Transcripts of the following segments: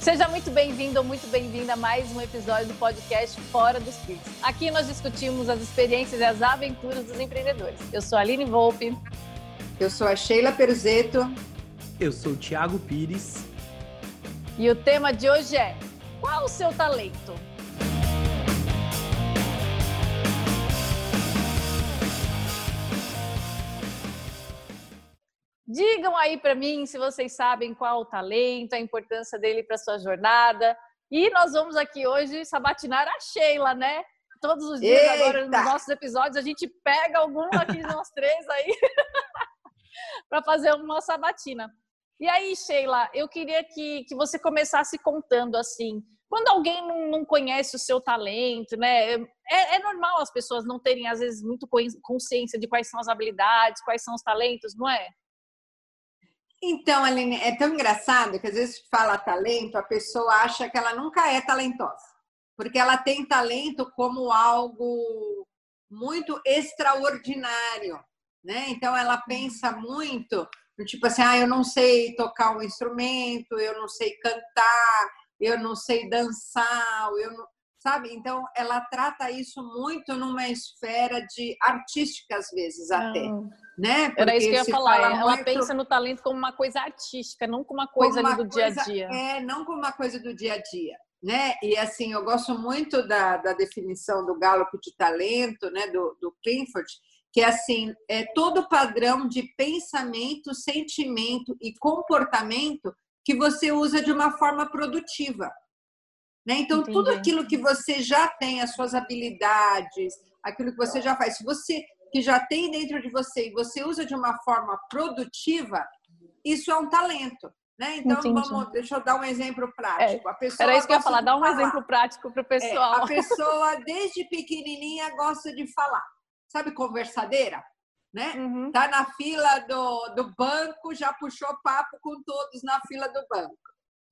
Seja muito bem-vindo ou muito bem-vinda a mais um episódio do podcast Fora dos Pits. Aqui nós discutimos as experiências e as aventuras dos empreendedores. Eu sou a Aline Volpe. Eu sou a Sheila Perzeto. Eu sou o Thiago Pires. E o tema de hoje é: qual o seu talento? Digam aí para mim se vocês sabem qual o talento, a importância dele para sua jornada. E nós vamos aqui hoje sabatinar a Sheila, né? Todos os dias Eita. agora nos nossos episódios a gente pega algum aqui de nós três aí para fazer uma sabatina. E aí, Sheila, eu queria que, que você começasse contando assim, quando alguém não, não conhece o seu talento, né? É, é, normal as pessoas não terem, às vezes, muito consciência de quais são as habilidades, quais são os talentos, não é? Então, Aline, é tão engraçado que às vezes fala talento, a pessoa acha que ela nunca é talentosa, porque ela tem talento como algo muito extraordinário, né? Então ela pensa muito, tipo assim, ah, eu não sei tocar um instrumento, eu não sei cantar, eu não sei dançar, eu não sabe? Então, ela trata isso muito numa esfera de artística, às vezes, até. Né? Porque Era isso que eu ia falar. Ela muito... pensa no talento como uma coisa artística, não como uma coisa uma ali do coisa, dia a dia. É, não como uma coisa do dia a dia. Né? E assim, eu gosto muito da, da definição do Gallup de talento, né? do, do Clifford, que é assim, é todo padrão de pensamento, sentimento e comportamento que você usa de uma forma produtiva. Né? Então, Entendi. tudo aquilo que você já tem, as suas habilidades, aquilo que você já faz, se você que já tem dentro de você e você usa de uma forma produtiva, isso é um talento. Né? Então, Entendi. vamos, deixa eu dar um exemplo prático. É, a pessoa era isso que eu ia falar, dá um falar. exemplo prático para o pessoal. É, a pessoa, desde pequenininha, gosta de falar. Sabe, conversadeira? Né? Uhum. Tá na fila do, do banco, já puxou papo com todos na fila do banco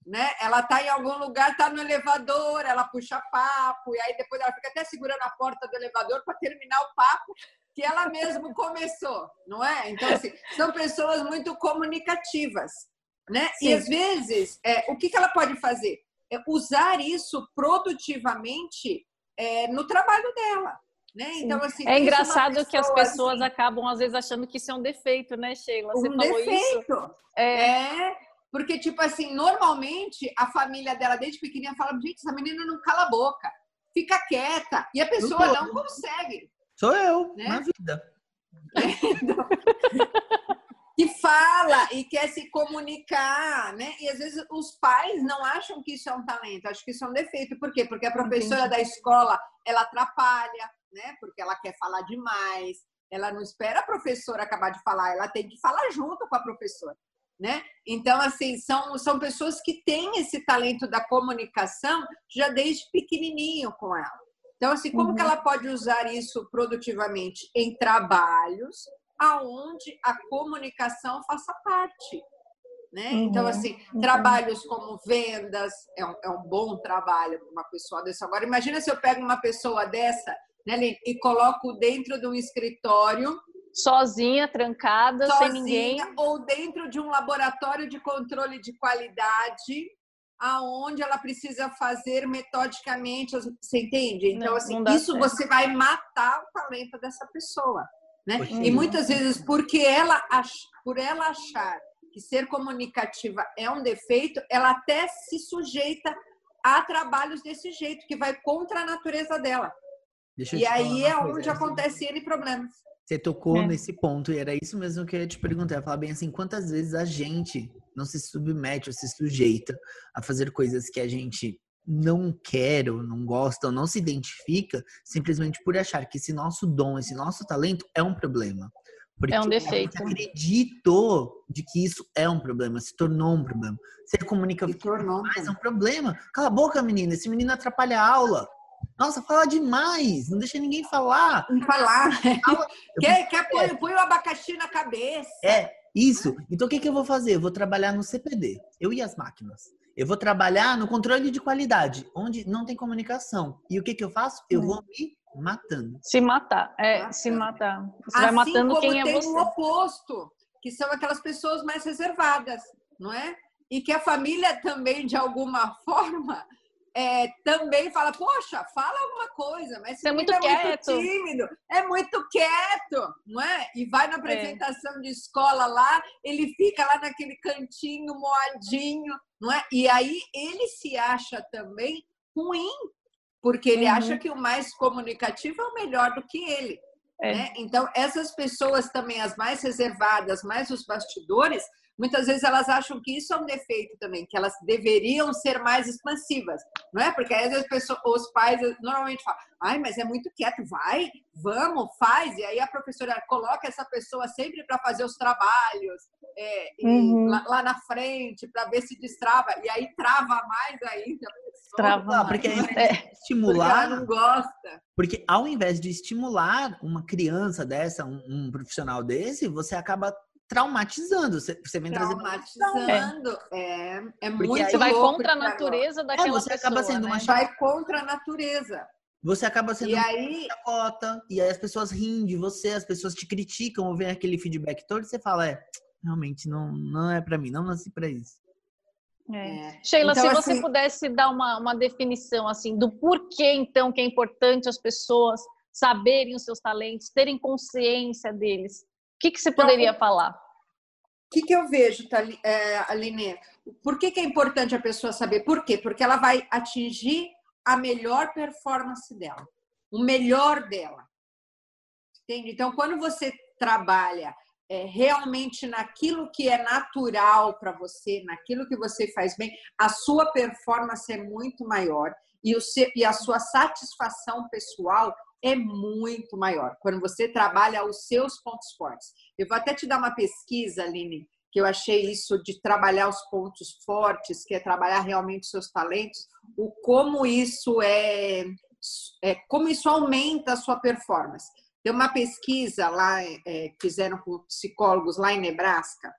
né? Ela tá em algum lugar, tá no elevador, ela puxa papo e aí depois ela fica até segurando a porta do elevador para terminar o papo que ela mesma começou, não é? Então assim, são pessoas muito comunicativas, né? Sim. E às vezes, é, o que, que ela pode fazer? É usar isso produtivamente é, no trabalho dela. Né? Então, assim, é engraçado pessoa, que as pessoas assim, acabam, às vezes, achando que isso é um defeito, né, Sheila? Você um falou defeito. isso. É, é porque, tipo assim, normalmente a família dela desde pequenininha fala: gente, essa menina não cala a boca, fica quieta. E a pessoa não consegue. Sou eu, né? na vida. que fala e quer se comunicar, né? E às vezes os pais não acham que isso é um talento, acham que isso é um defeito. Por quê? Porque a professora Entendi. da escola ela atrapalha, né? Porque ela quer falar demais. Ela não espera a professora acabar de falar, ela tem que falar junto com a professora né? Então, assim, são, são pessoas que têm esse talento da comunicação já desde pequenininho com ela. Então, assim, como uhum. que ela pode usar isso produtivamente em trabalhos aonde a comunicação faça parte? Né? Uhum. Então, assim, trabalhos como vendas é um, é um bom trabalho para uma pessoa dessa. Agora, imagina se eu pego uma pessoa dessa né, e coloco dentro de um escritório sozinha, trancada, sozinha, sem ninguém. Ou dentro de um laboratório de controle de qualidade, aonde ela precisa fazer metodicamente, você entende? Então, não, assim, não isso certo. você vai matar o talento dessa pessoa. Né? E muitas vezes, porque ela, por ela achar que ser comunicativa é um defeito, ela até se sujeita a trabalhos desse jeito, que vai contra a natureza dela. E aí é onde acontece N problemas. Você tocou é. nesse ponto e era isso mesmo que eu ia te perguntar. Eu falar bem assim, quantas vezes a gente não se submete ou se sujeita a fazer coisas que a gente não quer ou não gosta ou não se identifica simplesmente por achar que esse nosso dom, esse nosso talento é um problema. Porque é um defeito. A gente acreditou de que isso é um problema, se tornou um problema. Ser comunicativo mais é um problema. Cala a boca, menina, esse menino atrapalha a aula. Nossa, fala demais, não deixa ninguém falar. Não falar. quer quer põe, põe o abacaxi na cabeça. É, isso. Então o que, que eu vou fazer? Eu vou trabalhar no CPD, eu e as máquinas. Eu vou trabalhar no controle de qualidade, onde não tem comunicação. E o que, que eu faço? Eu vou me matando. Se matar, é, matando. se matar. Você assim vai matando quem é você. o oposto, que são aquelas pessoas mais reservadas, não é? e que a família também, de alguma forma, é, também fala, poxa, fala alguma coisa, mas você é muito é quieto. muito tímido, é muito quieto, não é? E vai na é. apresentação é. de escola lá, ele fica lá naquele cantinho moadinho, não é? E aí ele se acha também ruim, porque ele uhum. acha que o mais comunicativo é o melhor do que ele. É. Né? Então, essas pessoas também, as mais reservadas, mais os bastidores, muitas vezes elas acham que isso é um defeito também, que elas deveriam ser mais expansivas, não é? Porque às vezes pessoas, os pais normalmente falam, ai, mas é muito quieto, vai, vamos, faz, e aí a professora coloca essa pessoa sempre para fazer os trabalhos é, uhum. lá, lá, na frente, para ver se destrava, e aí trava mais ainda. Trava, não, porque é. estimular. Porque não gosta. Porque ao invés de estimular uma criança dessa, um, um profissional desse, você acaba traumatizando. Você, você vem trazendo. Traumatizando. É, é, é muito aí, Você vai contra a natureza agora. daquela é, você pessoa, acaba sendo né? uma Vai contra a natureza. Você acaba sendo e aí... chacota, e aí as pessoas riem de você, as pessoas te criticam, ou vem aquele feedback todo, e você fala, é, realmente não, não é para mim, não nasci para isso. É. É. Sheila, então, se você assim... pudesse dar uma, uma definição assim do porquê então que é importante as pessoas saberem os seus talentos, terem consciência deles, que, que você poderia então, falar? O que, que eu vejo, é, Aline? Por que, que é importante a pessoa saber? Por quê? Porque ela vai atingir a melhor performance dela, o melhor dela. Entende? Então, quando você trabalha é, realmente naquilo que é natural para você, naquilo que você faz bem, a sua performance é muito maior e, o seu, e a sua satisfação pessoal é muito maior quando você trabalha os seus pontos fortes. Eu vou até te dar uma pesquisa, Aline, que eu achei isso de trabalhar os pontos fortes, que é trabalhar realmente os seus talentos, o como isso é, é como isso aumenta a sua performance. Tem uma pesquisa lá é, fizeram com psicólogos lá em Nebraska,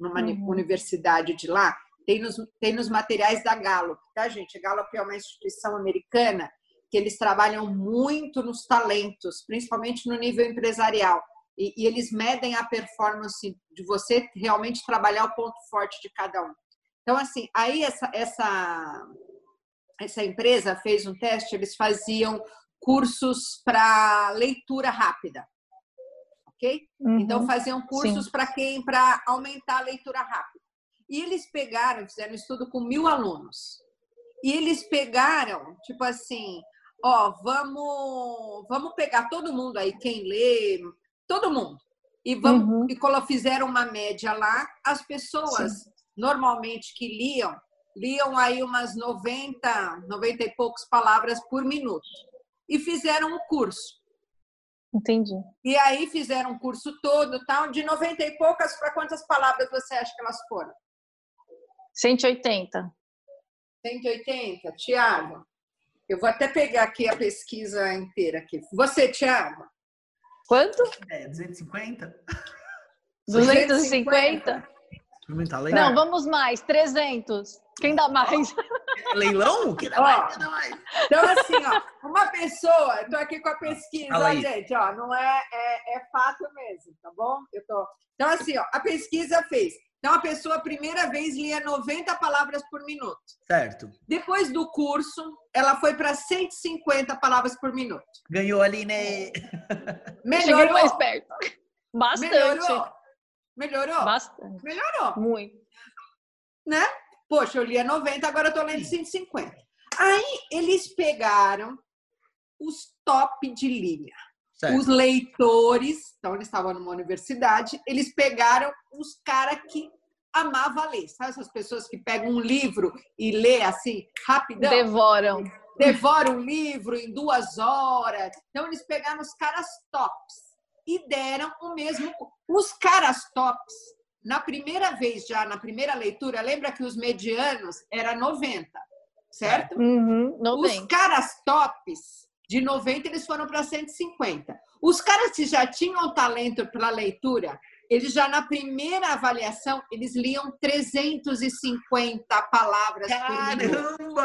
numa uhum. universidade de lá, tem nos, tem nos materiais da Gallup, tá, gente? A Gallup é uma instituição americana que eles trabalham muito nos talentos, principalmente no nível empresarial. E, e, eles medem a performance de você realmente trabalhar o ponto forte de cada um. Então, assim, aí essa, essa, essa empresa fez um teste, eles faziam cursos para leitura rápida. Ok? Uhum, então, faziam cursos para quem? Para aumentar a leitura rápida. E eles pegaram, fizeram um estudo com mil alunos. E eles pegaram, tipo assim, ó, vamos, vamos pegar todo mundo aí, quem lê, todo mundo. E vamos uhum. e fizeram uma média lá. As pessoas Sim. normalmente que liam, liam aí umas 90, 90 e poucas palavras por minuto. E fizeram um curso. Entendi. E aí fizeram um curso todo, tal, de 90 e poucas para quantas palavras você acha que elas foram? 180. 180, Tiago. Eu vou até pegar aqui a pesquisa inteira aqui. Você, Tiago? Quanto? É, 250? 250? Não, vamos mais. 300. Quem dá mais? Leilão? Quem dá mais? Quem dá mais? Então, assim, ó, uma pessoa, eu tô aqui com a pesquisa, ó, gente, ó, não é, é, é fato mesmo, tá bom? Eu tô... Então, assim, ó, a pesquisa fez então, a pessoa, a primeira vez, lia 90 palavras por minuto. Certo. Depois do curso, ela foi para 150 palavras por minuto. Ganhou ali, né? Melhorou. Cheguei mais perto. Bastante. Melhorou. Melhorou? Bastante. Melhorou. Muito. Né? Poxa, eu lia 90, agora eu tô lendo 150. Aí, eles pegaram os top de linha. Certo. Os leitores, então eles estavam numa universidade, eles pegaram os caras que amavam ler. Sabe essas pessoas que pegam um livro e lê assim, rapidão? Devoram. Devoram um livro em duas horas. Então eles pegaram os caras tops e deram o mesmo. Os caras tops, na primeira vez já, na primeira leitura, lembra que os medianos era 90, certo? Uhum, os caras tops de 90, eles foram para 150. Os caras que já tinham talento para leitura, eles já na primeira avaliação, eles liam 350 palavras Caramba! por minuto.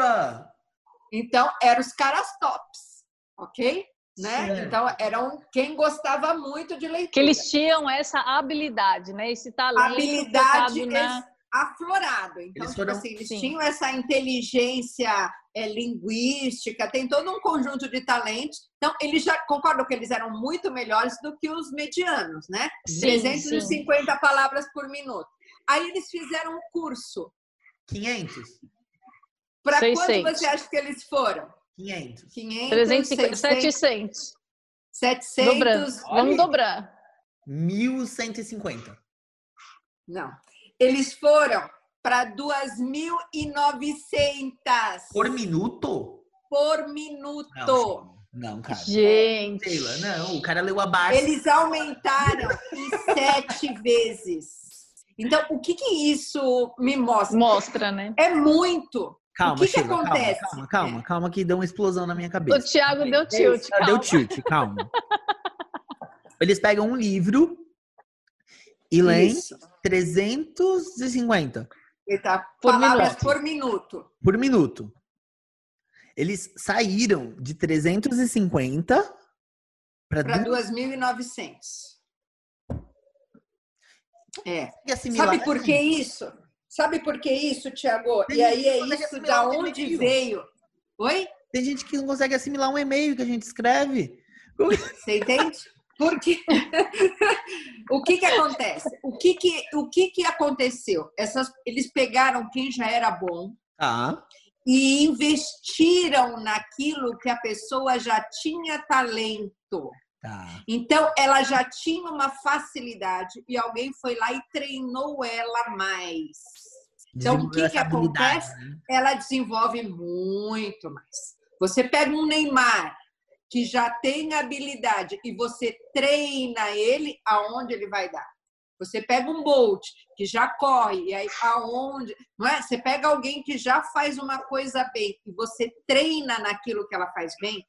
Então, eram os caras tops, ok? Né? Então, eram quem gostava muito de leitura. Que eles tinham essa habilidade, né? Esse talento habilidade, na... aflorado. Então, eles, tipo foram, tipo assim, eles tinham essa inteligência é, linguística, tem todo um conjunto de talentos. Então, eles já concordam que eles eram muito melhores do que os medianos, né? Sim, 350 sim. palavras por minuto. Aí eles fizeram um curso. 500. Para quanto você acha que eles foram? 500. 500 350, 700. 700. Dobrando. Vamos dobrar. 1.150. Não. Eles foram para 2.900. Por minuto? Por minuto. Não, não cara. Gente. Não, o cara leu abaixo. Eles aumentaram em sete vezes. Então, o que, que isso me mostra? Mostra, né? É muito. Calma, o que, Sheila, que acontece? Calma, calma, calma, calma, que deu uma explosão na minha cabeça. O Thiago deu tilt. Calma. Deu tilt, calma. Eles pegam um livro e leem 350. Eita, por palavras minuto. por minuto. Por minuto. Eles saíram de 350 para 2.900. É. Sabe por que isso? Sabe por que isso, Tiago? E aí é isso da onde veio. Oi? Tem gente que não consegue assimilar um e-mail que a gente escreve. Você entende? Porque o que que acontece? O que que o que que aconteceu? Essas eles pegaram quem já era bom ah. e investiram naquilo que a pessoa já tinha talento. Tá. Então ela já tinha uma facilidade e alguém foi lá e treinou ela mais. Então o que que acontece? Né? Ela desenvolve muito mais. Você pega um Neymar que já tem habilidade e você treina ele, aonde ele vai dar? Você pega um Bolt que já corre, e aí aonde, não é? Você pega alguém que já faz uma coisa bem e você treina naquilo que ela faz bem,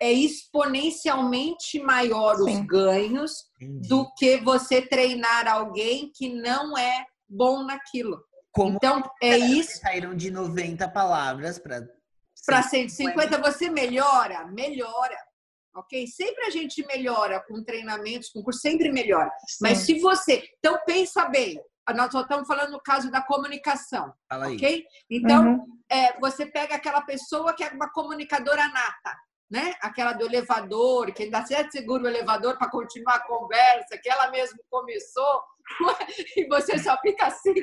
é exponencialmente maior Sim. os ganhos Entendi. do que você treinar alguém que não é bom naquilo. Como então, é isso. Saíram de 90 palavras para para 150 você melhora, melhora. Ok? Sempre a gente melhora com treinamentos, com curso, sempre melhora. Sim. Mas se você. Então, pensa bem. Nós só estamos falando no caso da comunicação. Ok? Então, uhum. é, você pega aquela pessoa que é uma comunicadora nata. Né? Aquela do elevador, que ainda certo segura o elevador para continuar a conversa, que ela mesmo começou, e você só fica assim,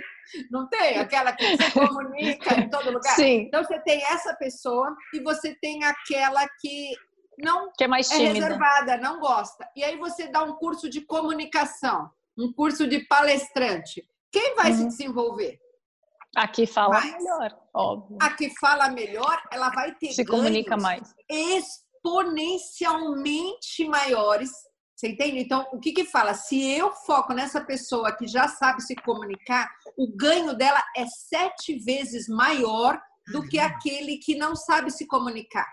não tem? Aquela que se comunica em todo lugar. Sim. Então você tem essa pessoa e você tem aquela que não que é, mais é reservada, não gosta. E aí você dá um curso de comunicação, um curso de palestrante. Quem vai uhum. se desenvolver? A que fala mais. melhor, óbvio. A que fala melhor, ela vai ter se comunica mais exponencialmente maiores você entende? Então, o que que fala? Se eu foco nessa pessoa que já sabe se comunicar, o ganho dela é sete vezes maior do que aquele que não sabe se comunicar.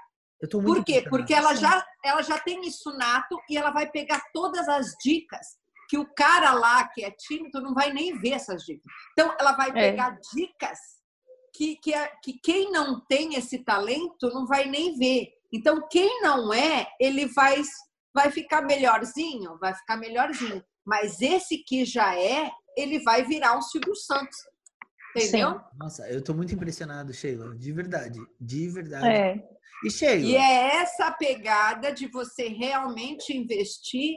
Por quê? Porque ela já, ela já tem isso nato e ela vai pegar todas as dicas que o cara lá que é tímido não vai nem ver essas dicas. Então, ela vai é. pegar é. dicas que, que, que quem não tem esse talento não vai nem ver. Então, quem não é, ele vai vai ficar melhorzinho, vai ficar melhorzinho. Mas esse que já é, ele vai virar um Silvio Santos. Entendeu? Sim. Nossa, eu tô muito impressionado, Sheila. De verdade. De verdade. É. E Sheila? E é essa pegada de você realmente investir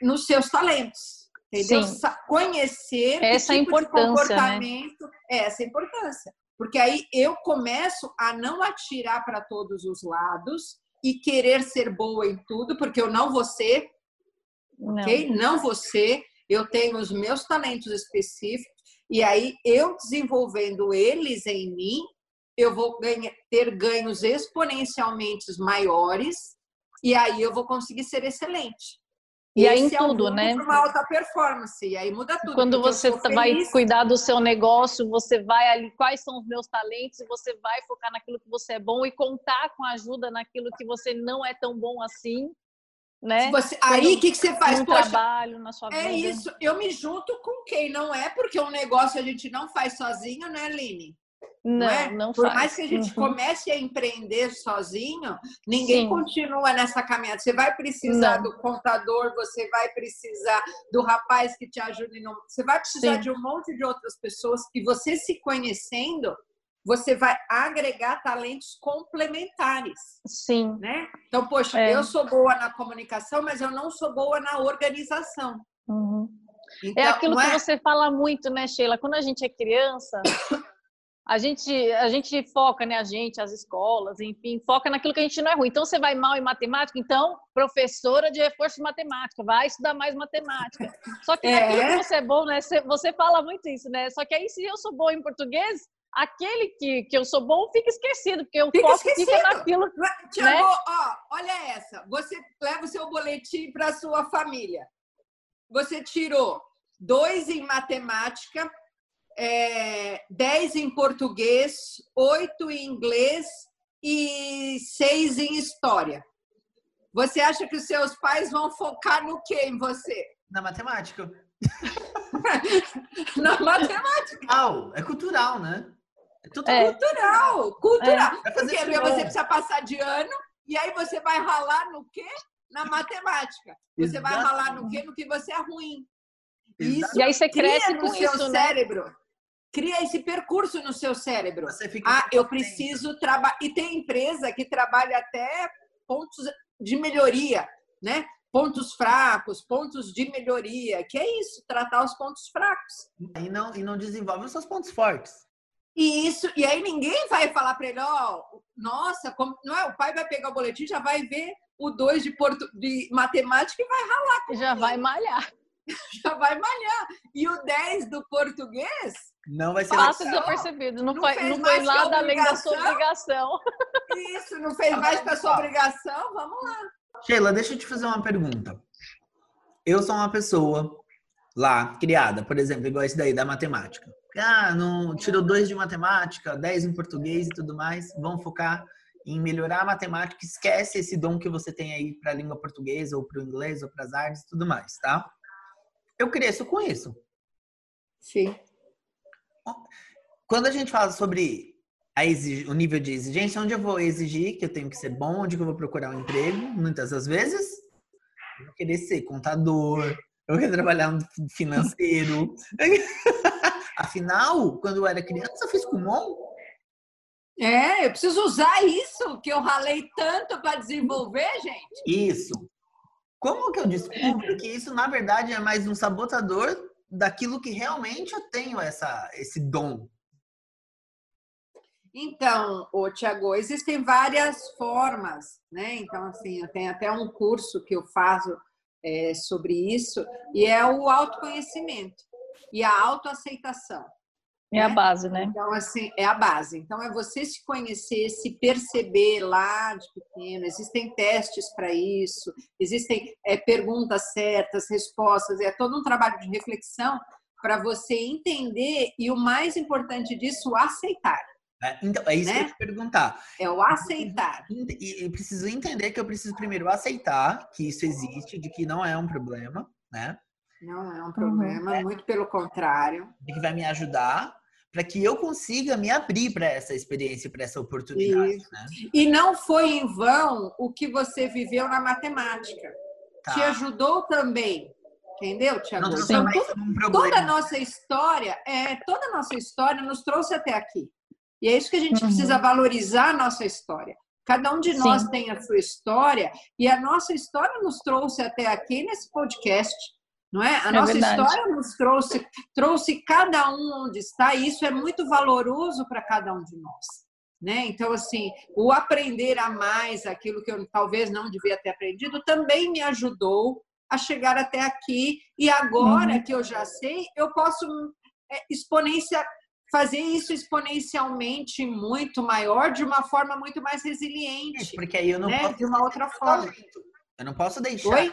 nos seus talentos. Entendeu? Sim. Conhecer essa tipo importância, de né? comportamento. Né? É essa importância. Porque aí eu começo a não atirar para todos os lados e querer ser boa em tudo, porque eu não vou ser, não. ok? Não vou ser. Eu tenho os meus talentos específicos e aí eu desenvolvendo eles em mim, eu vou ganhar, ter ganhos exponencialmente maiores e aí eu vou conseguir ser excelente. E aí em é tudo, né? Uma alta performance, e aí muda tudo. Quando você vai cuidar do seu negócio, você vai ali, quais são os meus talentos, e você vai focar naquilo que você é bom e contar com ajuda naquilo que você não é tão bom assim, né? Você, aí o que, que você faz? No Poxa, trabalho, na sua é vida. É isso, eu me junto com quem não é, porque um negócio a gente não faz sozinho, né, Aline? Não, não, é? não Por mais que a gente uhum. comece a empreender sozinho, ninguém Sim. continua nessa caminhada. Você vai precisar não. do contador, você vai precisar do rapaz que te ajude. No... Você vai precisar Sim. de um monte de outras pessoas e você se conhecendo, você vai agregar talentos complementares. Sim. Né? Então, poxa, é. eu sou boa na comunicação, mas eu não sou boa na organização. Uhum. É então, é aquilo que é... você fala muito, né, Sheila? Quando a gente é criança, a gente, a gente foca, né, a gente, as escolas, enfim, foca naquilo que a gente não é ruim. Então, você vai mal em matemática, então, professora de reforço de matemática, vai estudar mais matemática. Só que naquilo é. que você é bom, né, você, você fala muito isso, né? Só que aí, se eu sou bom em português, aquele que, que eu sou bom fica esquecido, porque o fica foco esquecido. fica naquilo. Tiago, né? ó, olha essa. Você leva o seu boletim para sua família. Você tirou dois em matemática, é, dez em português, oito em inglês e seis em história. Você acha que os seus pais vão focar no que em você? Na matemática. Na matemática. Cultural, é cultural, né? É tudo é. cultural, cultural. É. Porque você precisa passar de ano e aí você vai ralar no quê? Na matemática. Você vai ralar no quê? No que você é ruim. Isso e aí você cresce com seu isso, né? cérebro. Né? Cria esse percurso no seu cérebro. ah, eu preciso trabalhar. E tem empresa que trabalha até pontos de melhoria, né? Pontos fracos, pontos de melhoria, que é isso, tratar os pontos fracos. E não, e não desenvolve os seus pontos fortes. E isso, e aí ninguém vai falar para ele, ó, oh, nossa, como, não é? O pai vai pegar o boletim, já vai ver o 2 de, portu, de matemática e vai ralar. Já vai malhar. Já vai malhar. E o 10 do português. Não vai ser Passa desapercebido. Não, não, foi, não foi nada além da sua obrigação. Isso, não fez mais que a sua obrigação. Vamos lá. Sheila, deixa eu te fazer uma pergunta. Eu sou uma pessoa lá, criada, por exemplo, igual esse daí da matemática. Ah, não, tirou dois de matemática, dez em português e tudo mais. Vamos focar em melhorar a matemática, esquece esse dom que você tem aí para a língua portuguesa, ou para o inglês, ou para as artes e tudo mais, tá? Eu cresço com isso. Sim. Quando a gente fala sobre exig... o nível de exigência, onde eu vou exigir que eu tenho que ser bom, onde eu vou procurar um emprego, muitas das vezes, eu vou querer ser contador, eu quero trabalhar no financeiro. Afinal, quando eu era criança, eu fiz Kumon. É, eu preciso usar isso que eu ralei tanto para desenvolver, gente. Isso. Como que eu descubro que isso, na verdade, é mais um sabotador daquilo que realmente eu tenho essa, esse dom? Então, o Tiago, existem várias formas, né? Então, assim, eu tenho até um curso que eu faço é, sobre isso, e é o autoconhecimento e a autoaceitação. É a né? base, né? Então, assim, é a base. Então, é você se conhecer, se perceber lá de pequeno. Existem testes para isso, existem é, perguntas certas, respostas, é todo um trabalho de reflexão para você entender e, o mais importante disso, aceitar. É, então, é isso né? que eu te perguntar. É o aceitar. E preciso entender que eu preciso primeiro aceitar que isso existe, de que não é um problema, né? Não é um problema, uhum. muito pelo contrário. Que vai me ajudar para que eu consiga me abrir para essa experiência, para essa oportunidade. Né? E não foi em vão o que você viveu na matemática. Tá. Te ajudou também. Entendeu, Tiago? Então, toda, toda a nossa história, é, toda a nossa história nos trouxe até aqui. E é isso que a gente uhum. precisa valorizar a nossa história. Cada um de Sim. nós tem a sua história e a nossa história nos trouxe até aqui nesse podcast não é? A é nossa verdade. história nos trouxe, trouxe cada um onde está, e isso é muito valoroso para cada um de nós. Né? Então, assim, o aprender a mais aquilo que eu talvez não devia ter aprendido também me ajudou a chegar até aqui. E agora uhum. que eu já sei, eu posso é, exponenciar, fazer isso exponencialmente muito maior, de uma forma muito mais resiliente. Porque aí eu não né? posso de uma outra forma. Eu não posso deixar, Oi?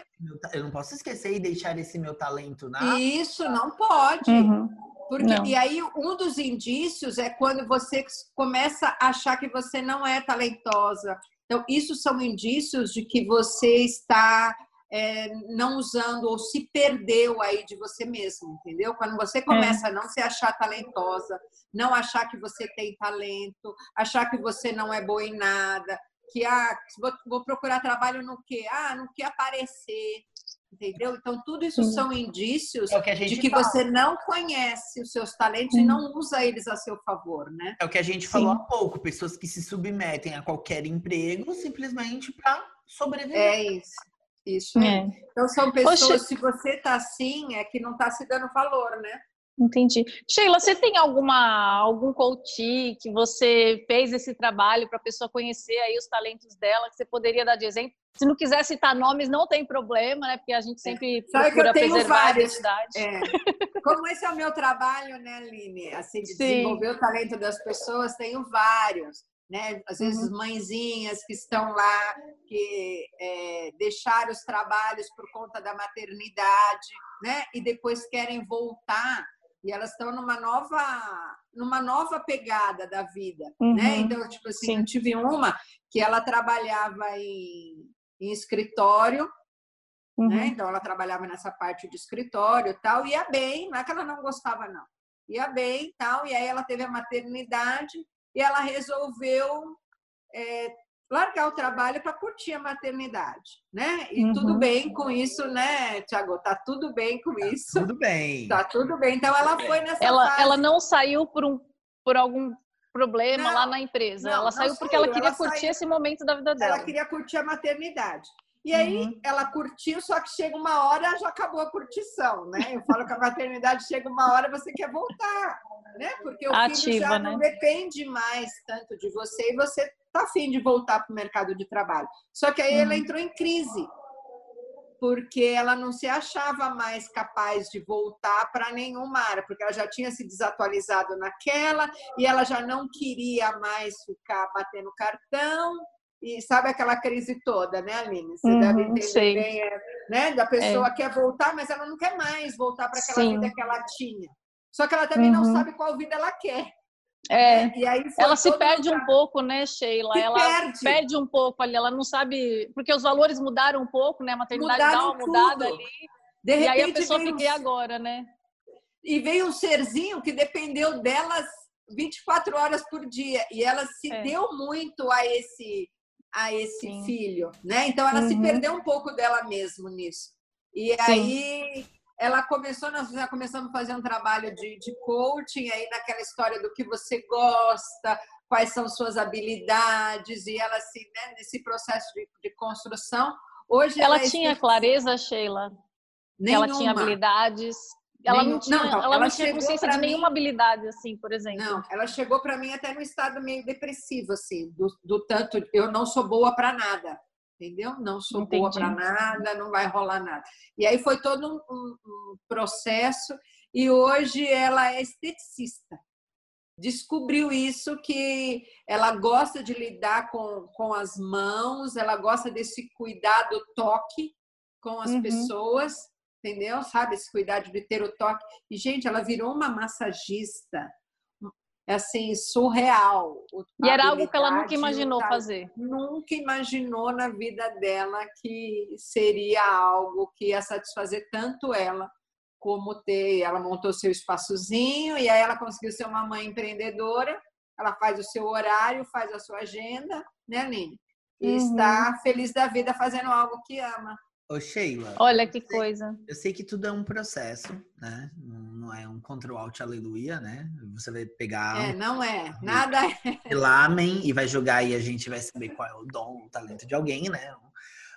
eu não posso esquecer e deixar esse meu talento na. Isso não pode. Uhum. Porque, não. E aí, um dos indícios é quando você começa a achar que você não é talentosa. Então, isso são indícios de que você está é, não usando ou se perdeu aí de você mesmo, entendeu? Quando você começa é. a não se achar talentosa, não achar que você tem talento, achar que você não é boa em nada, que ah, vou, vou procurar trabalho no quê? Ah, não quer aparecer, entendeu? Então, tudo isso Sim. são indícios é que de que fala. você não conhece os seus talentos Sim. e não usa eles a seu favor, né? É o que a gente Sim. falou há pouco, pessoas que se submetem a qualquer emprego simplesmente para sobreviver. É isso. Isso é. Então são pessoas, Poxa. se você tá assim, é que não tá se dando valor, né? Entendi. Sheila, você tem alguma algum coach que você fez esse trabalho para a pessoa conhecer aí os talentos dela, que você poderia dar de exemplo? Se não quiser citar nomes, não tem problema, né? Porque a gente sempre é. Sabe que eu tenho vários. É. Como esse é o meu trabalho, né, Aline? Assim, de Sim. desenvolver o talento das pessoas, tenho vários né? Às vezes uhum. mãezinhas que estão lá, que é, deixaram os trabalhos por conta da maternidade, né? E depois querem voltar e elas estão numa nova numa nova pegada da vida, né? uhum. né? Então, tipo assim, Sim. eu tive uma que ela trabalhava em, em escritório, né? uhum. né? Então ela trabalhava nessa parte de escritório, tal, ia bem, não é que ela não gostava não. Ia bem, tal, e aí ela teve a maternidade e ela resolveu é, largar o trabalho para curtir a maternidade, né? E uhum. tudo bem com isso, né, Tiago? Tá tudo bem com tá isso. Tudo bem. Tá tudo bem. Então ela foi nessa ela, fase. Ela não saiu por um por algum problema não, lá na empresa. Não, ela saiu porque ela queria ela curtir saiu, esse momento da vida dela. Ela queria curtir a maternidade. E aí uhum. ela curtiu, só que chega uma hora já acabou a curtição, né? Eu falo que a maternidade chega uma hora você quer voltar, né? Porque o Ativa, filho já né? não depende mais tanto de você e você tá afim de voltar para o mercado de trabalho. Só que aí uhum. ela entrou em crise porque ela não se achava mais capaz de voltar para nenhuma área, porque ela já tinha se desatualizado naquela e ela já não queria mais ficar batendo cartão e sabe aquela crise toda, né, Aline? Você uhum, deve entender bem, é, né? Da pessoa é. quer voltar, mas ela não quer mais voltar para aquela Sim. vida que ela tinha. Só que ela também uhum. não sabe qual vida ela quer. É, né? ela se perde um pouco, né, Sheila? Se ela perde. perde um pouco ali, ela não sabe, porque os valores mudaram um pouco, né? A maternidade mudaram dá uma tudo. mudada ali. De e aí a pessoa fica, e agora, né? E veio um serzinho que dependeu delas 24 horas por dia. E ela se é. deu muito a esse a esse Sim. filho, né? Então ela uhum. se perdeu um pouco dela mesmo nisso. E Sim. aí ela começou, nós já começamos a fazer um trabalho de, de coaching aí naquela história do que você gosta, quais são suas habilidades e ela assim, né, nesse processo de, de construção. Hoje ela, ela tinha clareza, Sheila. Nenhuma. Ela tinha habilidades. Ela não tinha, não, ela, ela não tinha consciência de nenhuma mim, habilidade, assim, por exemplo. Não, ela chegou para mim até no estado meio depressivo, assim, do, do tanto eu não sou boa para nada, entendeu? Não sou Entendi. boa para nada, não vai rolar nada. E aí foi todo um, um, um processo e hoje ela é esteticista. Descobriu isso que ela gosta de lidar com, com as mãos, ela gosta desse cuidado toque com as uhum. pessoas entendeu? Sabe, esse cuidado de ter o toque. E, gente, ela virou uma massagista, assim, surreal. E era algo que ela nunca imaginou fazer. Nunca imaginou na vida dela que seria algo que ia satisfazer tanto ela como ter. Ela montou seu espaçozinho e aí ela conseguiu ser uma mãe empreendedora. Ela faz o seu horário, faz a sua agenda, né, Aline? E uhum. está feliz da vida fazendo algo que ama. Ô, Sheila. Olha que coisa. Eu sei que tudo é um processo, né? Não é um control alt aleluia, né? Você vai pegar. É, não é. Nada é. Lamen e vai jogar e a gente vai saber qual é o dom, o talento de alguém, né?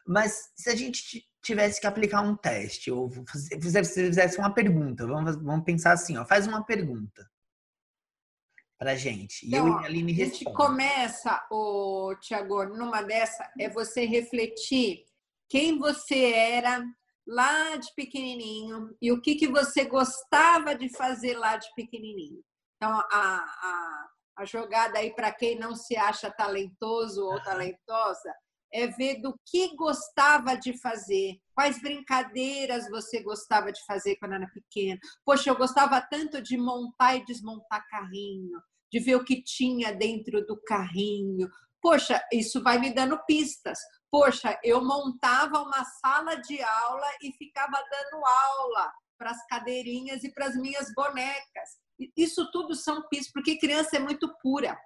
Mas se a gente tivesse que aplicar um teste, ou fizesse, fizesse uma pergunta, vamos, vamos pensar assim, ó, faz uma pergunta pra gente. Então, eu e a Aline A gente começa, o Tiago, numa dessa, é você refletir quem você era lá de pequenininho e o que, que você gostava de fazer lá de pequenininho. Então, a, a, a jogada aí para quem não se acha talentoso ou talentosa é ver do que gostava de fazer, quais brincadeiras você gostava de fazer quando era pequeno. Poxa, eu gostava tanto de montar e desmontar carrinho, de ver o que tinha dentro do carrinho. Poxa, isso vai me dando pistas Poxa, eu montava uma sala de aula e ficava dando aula para as cadeirinhas e para as minhas bonecas. Isso tudo são pistas, porque criança é muito pura.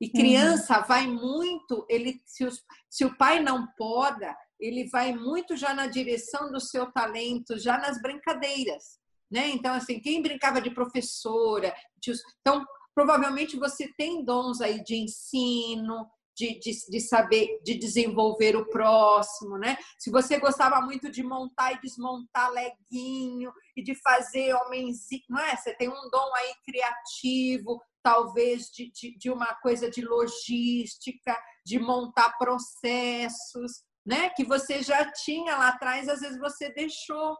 E criança uhum. vai muito, ele se, os, se o pai não poda, ele vai muito já na direção do seu talento, já nas brincadeiras, né? Então assim, quem brincava de professora, de, então provavelmente você tem dons aí de ensino, de, de, de, saber, de desenvolver o próximo, né? Se você gostava muito de montar e desmontar leguinho e de fazer homens, não é? Você tem um dom aí criativo, talvez de, de, de uma coisa de logística, de montar processos, né? Que você já tinha lá atrás, às vezes você deixou,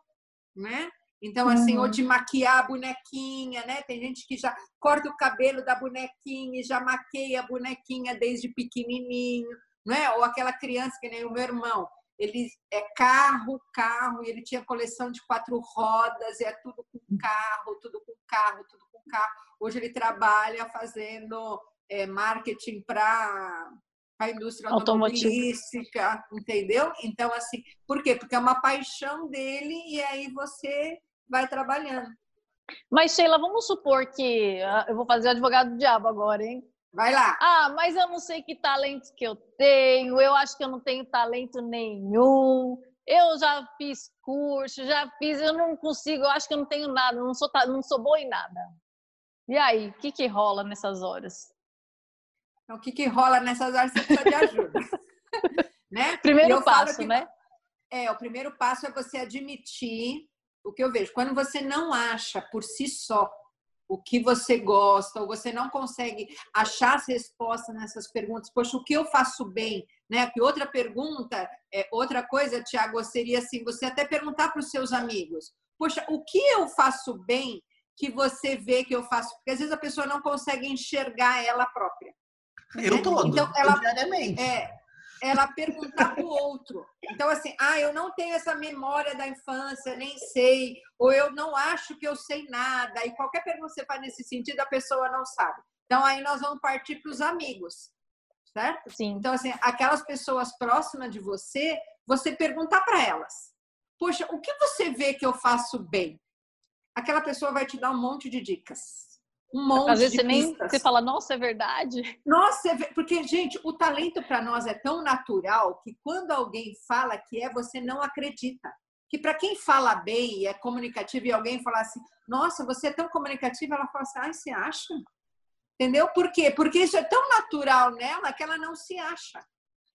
né? Então, assim, uhum. ou de maquiar a bonequinha, né? Tem gente que já corta o cabelo da bonequinha e já maqueia a bonequinha desde pequenininho, né? Ou aquela criança que nem o meu irmão, ele é carro, carro, e ele tinha coleção de quatro rodas, e é tudo com carro, tudo com carro, tudo com carro. Hoje ele trabalha fazendo é, marketing para a indústria automobilística, entendeu? Então, assim, por quê? Porque é uma paixão dele e aí você vai trabalhando. Mas, Sheila, vamos supor que. Ah, eu vou fazer advogado do diabo agora, hein? Vai lá. Ah, mas eu não sei que talentos que eu tenho, eu acho que eu não tenho talento nenhum. Eu já fiz curso, já fiz, eu não consigo, eu acho que eu não tenho nada, não sou, não sou boa em nada. E aí, o que, que rola nessas horas? Então, o que, que rola nessas horas? Você precisa de ajuda. né? Primeiro passo, que, né? É, o primeiro passo é você admitir o que eu vejo. Quando você não acha por si só o que você gosta, ou você não consegue achar as respostas nessas perguntas, poxa, o que eu faço bem? Né? Que outra pergunta, é, outra coisa, Tiago, seria assim, você até perguntar para os seus amigos, poxa, o que eu faço bem que você vê que eu faço? Porque às vezes a pessoa não consegue enxergar ela própria. Eu né? todo, então, ela, diariamente. É, ela perguntar para o outro. Então, assim, ah, eu não tenho essa memória da infância, nem sei, ou eu não acho que eu sei nada, e qualquer pergunta que você faz nesse sentido, a pessoa não sabe. Então, aí nós vamos partir para os amigos, certo? Sim. Então, assim, aquelas pessoas próximas de você, você perguntar para elas: Poxa, o que você vê que eu faço bem? Aquela pessoa vai te dar um monte de dicas um monte Às vezes de você nem você fala, nossa, é verdade. Nossa, é porque, gente, o talento para nós é tão natural que quando alguém fala que é, você não acredita. Que para quem fala bem e é comunicativo e alguém fala assim, nossa, você é tão comunicativa, ela fala assim, ai, você acha? Entendeu? Por quê? Porque isso é tão natural nela que ela não se acha.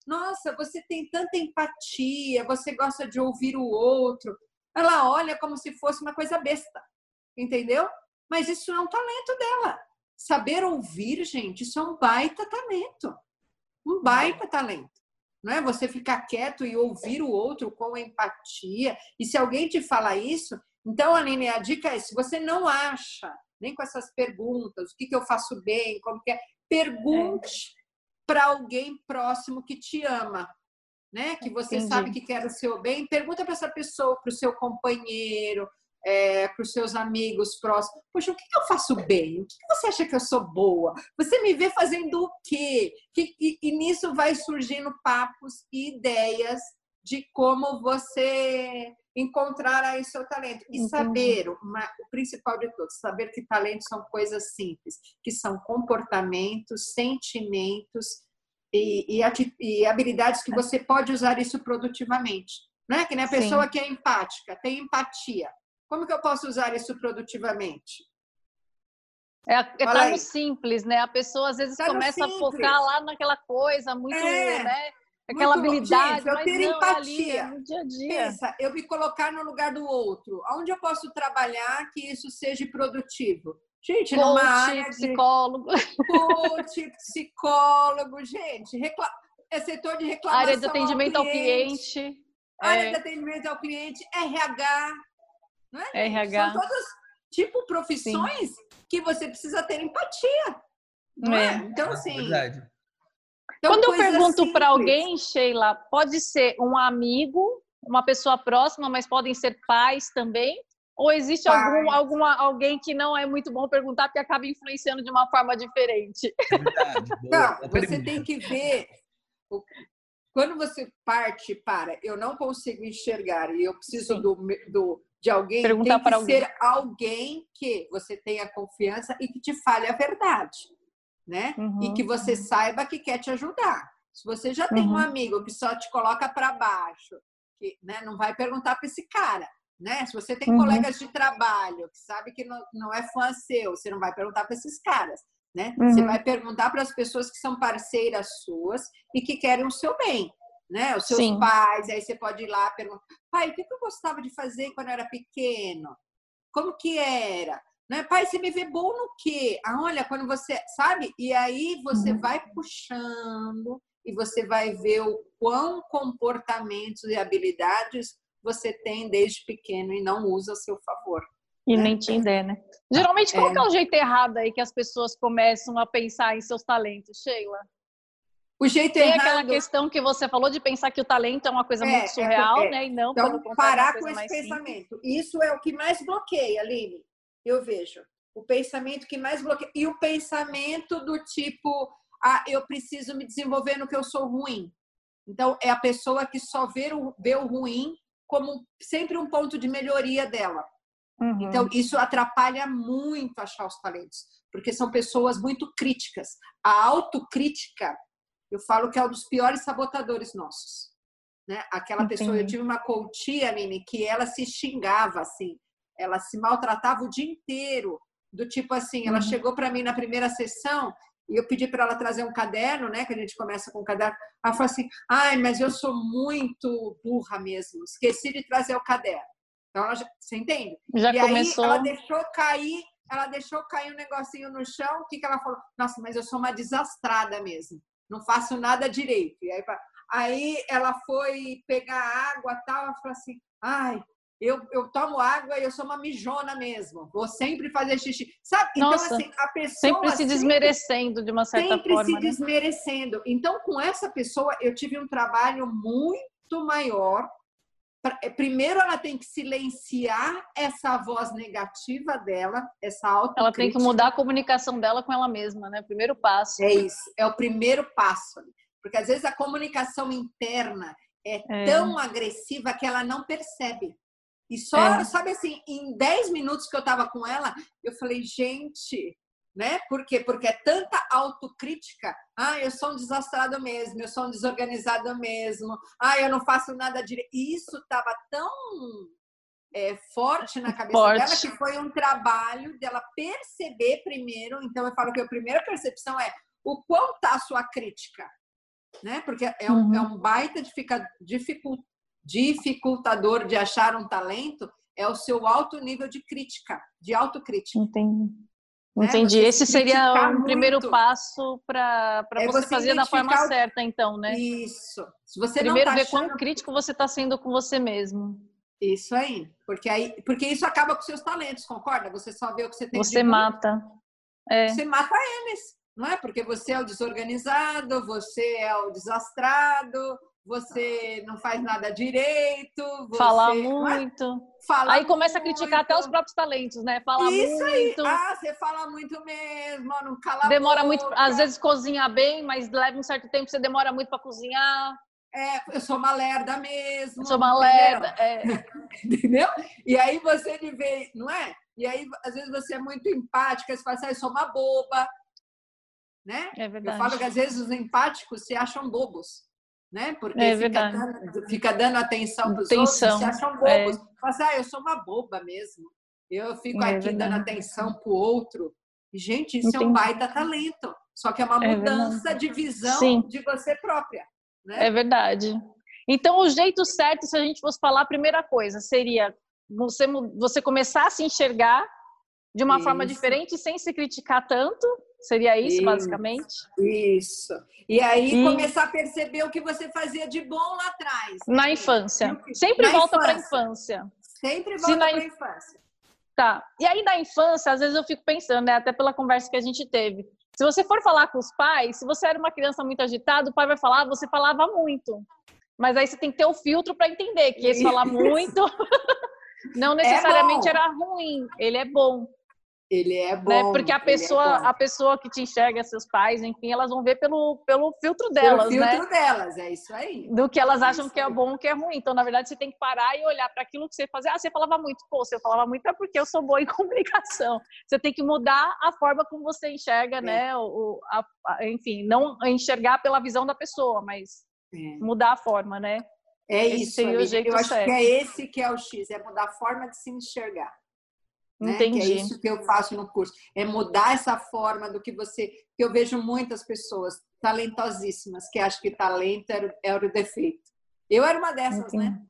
Nossa, você tem tanta empatia, você gosta de ouvir o outro. Ela olha como se fosse uma coisa besta, entendeu? Mas isso é um talento dela. Saber ouvir, gente, isso é um baita talento. Um baita talento. Não é você ficar quieto e ouvir o outro com empatia. E se alguém te fala isso, então, Aline, a dica é: se você não acha, nem com essas perguntas, o que, que eu faço bem, como que é, pergunte é. para alguém próximo que te ama, né? Que você Entendi. sabe que quer o seu bem. Pergunta para essa pessoa, para o seu companheiro, é, para os seus amigos próximos. Poxa, o que eu faço bem? O que você acha que eu sou boa? Você me vê fazendo o quê? E, e nisso vai surgindo papos e ideias de como você encontrar aí seu talento. E saber, uma, o principal de tudo, saber que talentos são coisas simples, que são comportamentos, sentimentos e, e, e habilidades que você pode usar isso produtivamente. Não é que nem a pessoa Sim. que é empática, tem empatia. Como que eu posso usar isso produtivamente? É, é tá no simples, né? A pessoa às vezes tá começa a focar lá naquela coisa muito, é, né? Aquela muito, habilidade, gente, eu ter não, empatia. Ali, no dia a dia. Pensa, eu me colocar no lugar do outro. Onde eu posso trabalhar que isso seja produtivo? Gente, Coach, numa área psicólogo. De... Coach, psicólogo, gente, recla... é setor de reclamação área de atendimento ao cliente. Ao cliente. Área é. de atendimento ao cliente, RH, não é? RH. São todas tipo profissões Sim. que você precisa ter empatia. Não é? é? Então, assim. É verdade. Então, Quando eu pergunto para alguém, Sheila, pode ser um amigo, uma pessoa próxima, mas podem ser pais também? Ou existe algum, alguma, alguém que não é muito bom perguntar porque acaba influenciando de uma forma diferente? É verdade. Boa, não, você tem que ver quando você parte para eu não consigo enxergar e eu preciso do, do, de alguém, Perguntar tem que alguém. ser alguém que você tenha confiança e que te fale a verdade, né? Uhum. E que você saiba que quer te ajudar. Se você já tem uhum. um amigo que só te coloca para baixo, que né, não vai perguntar para esse cara, né? Se você tem uhum. colegas de trabalho que sabe que não, não é fã seu, você não vai perguntar para esses caras. Né? Uhum. Você vai perguntar para as pessoas que são parceiras suas e que querem o seu bem, né? Os seus Sim. pais, aí você pode ir lá perguntar: pai, o que eu gostava de fazer quando eu era pequeno? Como que era? Né? Pai, você me vê bom no quê? Ah, olha, quando você. Sabe? E aí você uhum. vai puxando e você vai ver o quão comportamentos e habilidades você tem desde pequeno e não usa a seu favor. E nem tinha ideia, né? Geralmente, qual é. é o jeito errado aí que as pessoas começam a pensar em seus talentos, Sheila? O jeito Tem errado... aquela questão que você falou de pensar que o talento é uma coisa é, muito é surreal, é, né? E não então, parar com esse pensamento. Simples. Isso é o que mais bloqueia, Aline. Eu vejo. O pensamento que mais bloqueia. E o pensamento do tipo, ah, eu preciso me desenvolver no que eu sou ruim. Então, é a pessoa que só vê o, vê o ruim como sempre um ponto de melhoria dela. Uhum. Então, isso atrapalha muito achar os talentos, porque são pessoas muito críticas. A autocrítica, eu falo que é um dos piores sabotadores nossos. Né? Aquela Entendi. pessoa, eu tive uma coachia, Nini, que ela se xingava assim, ela se maltratava o dia inteiro, do tipo assim, ela uhum. chegou para mim na primeira sessão e eu pedi para ela trazer um caderno, né? Que a gente começa com um caderno. Ela falou assim: ai, mas eu sou muito burra mesmo, esqueci de trazer o caderno. Então, ela já, você entende? Já e começou... aí ela deixou cair, ela deixou cair um negocinho no chão. O que, que ela falou? Nossa, mas eu sou uma desastrada mesmo. Não faço nada direito. E aí, aí ela foi pegar água tal. Ela falou assim: ai, eu, eu tomo água e eu sou uma mijona mesmo. Vou sempre fazer xixi. Sabe? Então, Nossa, então, assim, a pessoa. Sempre se desmerecendo sempre, de uma certa sempre forma. Sempre se né? desmerecendo. Então, com essa pessoa, eu tive um trabalho muito maior primeiro ela tem que silenciar essa voz negativa dela, essa autocrítica. Ela tem que mudar a comunicação dela com ela mesma, né? Primeiro passo. É isso, é o primeiro passo. Porque às vezes a comunicação interna é, é. tão agressiva que ela não percebe. E só, é. sabe assim, em 10 minutos que eu tava com ela, eu falei, gente, né? Por quê? Porque é tanta autocrítica. Ah, eu sou um desastrado mesmo, eu sou um desorganizado mesmo. Ah, eu não faço nada direito. Isso estava tão é, forte na cabeça forte. dela que foi um trabalho dela perceber primeiro. Então, eu falo que a primeira percepção é o quão está a sua crítica, né? Porque é um, uhum. é um baita dificult, dificultador de achar um talento, é o seu alto nível de crítica, de autocrítica. Entendi. Né? Entendi. Esse seria o um primeiro passo para é você, você fazer da forma o... certa, então, né? Isso. Se você Primeiro tá ver achando... quão crítico você está sendo com você mesmo. Isso aí. Porque, aí. porque isso acaba com seus talentos, concorda? Você só vê o que você tem Você mata. É. Você mata eles, não é? Porque você é o desorganizado, você é o desastrado, você não faz nada direito. Você, Fala é? muito. Fala aí começa muito. a criticar até os próprios talentos, né? Fala Isso muito. Aí. Ah, você fala muito mesmo, não cala Demora muito, às vezes cozinha bem, mas leva um certo tempo, você demora muito para cozinhar. É, eu sou uma lerda mesmo. Eu sou uma lerda, é. entendeu? E aí você me vê, não é? E aí, às vezes, você é muito empática, você fala assim, ah, eu sou uma boba. Né? É verdade. Eu falo que às vezes os empáticos se acham bobos né? Porque é fica, dando, fica, dando, atenção para os outros, se acham bobos. É. Assim, ah, eu sou uma boba mesmo. Eu fico é aqui verdade. dando atenção para o outro. Gente, isso Entendi. é um baita talento. Só que é uma é mudança de visão Sim. de você própria. Né? É verdade. Então, o jeito certo, se a gente fosse falar, a primeira coisa seria você, você começar a se enxergar de uma isso. forma diferente, sem se criticar tanto, Seria isso, isso, basicamente? Isso. E aí começar a perceber o que você fazia de bom lá atrás. Na infância. Sempre na volta para a infância. Sempre volta para a infância. Tá. E aí na infância, às vezes eu fico pensando, né, até pela conversa que a gente teve. Se você for falar com os pais, se você era uma criança muito agitada, o pai vai falar, ah, você falava muito. Mas aí você tem que ter o filtro para entender que esse falar muito não é necessariamente é era ruim, ele é bom. Ele é né? bom. Né? Porque a é pessoa, é a pessoa que te enxerga, seus pais, enfim, elas vão ver pelo, pelo filtro delas, pelo filtro né? delas, é isso aí. Do que elas é acham que é bom, que é ruim. Então, na verdade, você tem que parar e olhar para aquilo que você fazia. Ah, você falava muito. Pô, você falava muito é porque eu sou boa em comunicação. Você tem que mudar a forma como você enxerga, é. né? O, a, a, enfim, não enxergar pela visão da pessoa, mas é. mudar a forma, né? É esse isso. Eu certo. acho que é esse que é o X, é mudar a forma de se enxergar. Né? Entendi. Que é isso que eu faço no curso. É mudar essa forma do que você. Que eu vejo muitas pessoas talentosíssimas que acham que talento era, era o defeito. Eu era uma dessas, né? Entendi. né?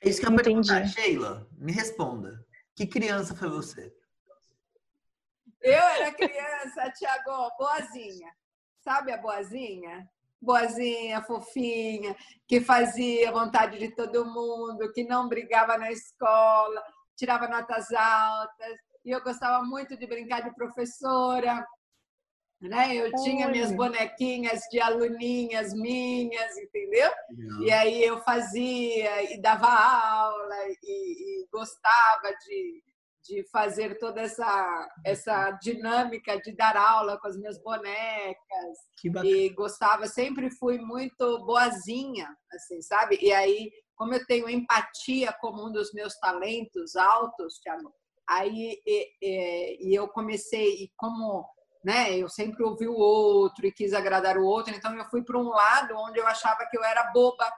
É isso que eu ia perguntar. Sheila, me responda. Que criança foi você? Eu era criança, Tiago, boazinha. Sabe a boazinha? Boazinha, fofinha, que fazia vontade de todo mundo, que não brigava na escola, tirava notas altas, e eu gostava muito de brincar de professora. Né? Eu tinha minhas bonequinhas de aluninhas minhas, entendeu? E aí eu fazia e dava aula e, e gostava de, de fazer toda essa, essa dinâmica de dar aula com as minhas bonecas. E gostava, sempre fui muito boazinha, assim, sabe? E aí como eu tenho empatia como um dos meus talentos altos, Thiago, aí e, e, e eu comecei, e como né, eu sempre ouvi o outro e quis agradar o outro, então eu fui para um lado onde eu achava que eu era boba,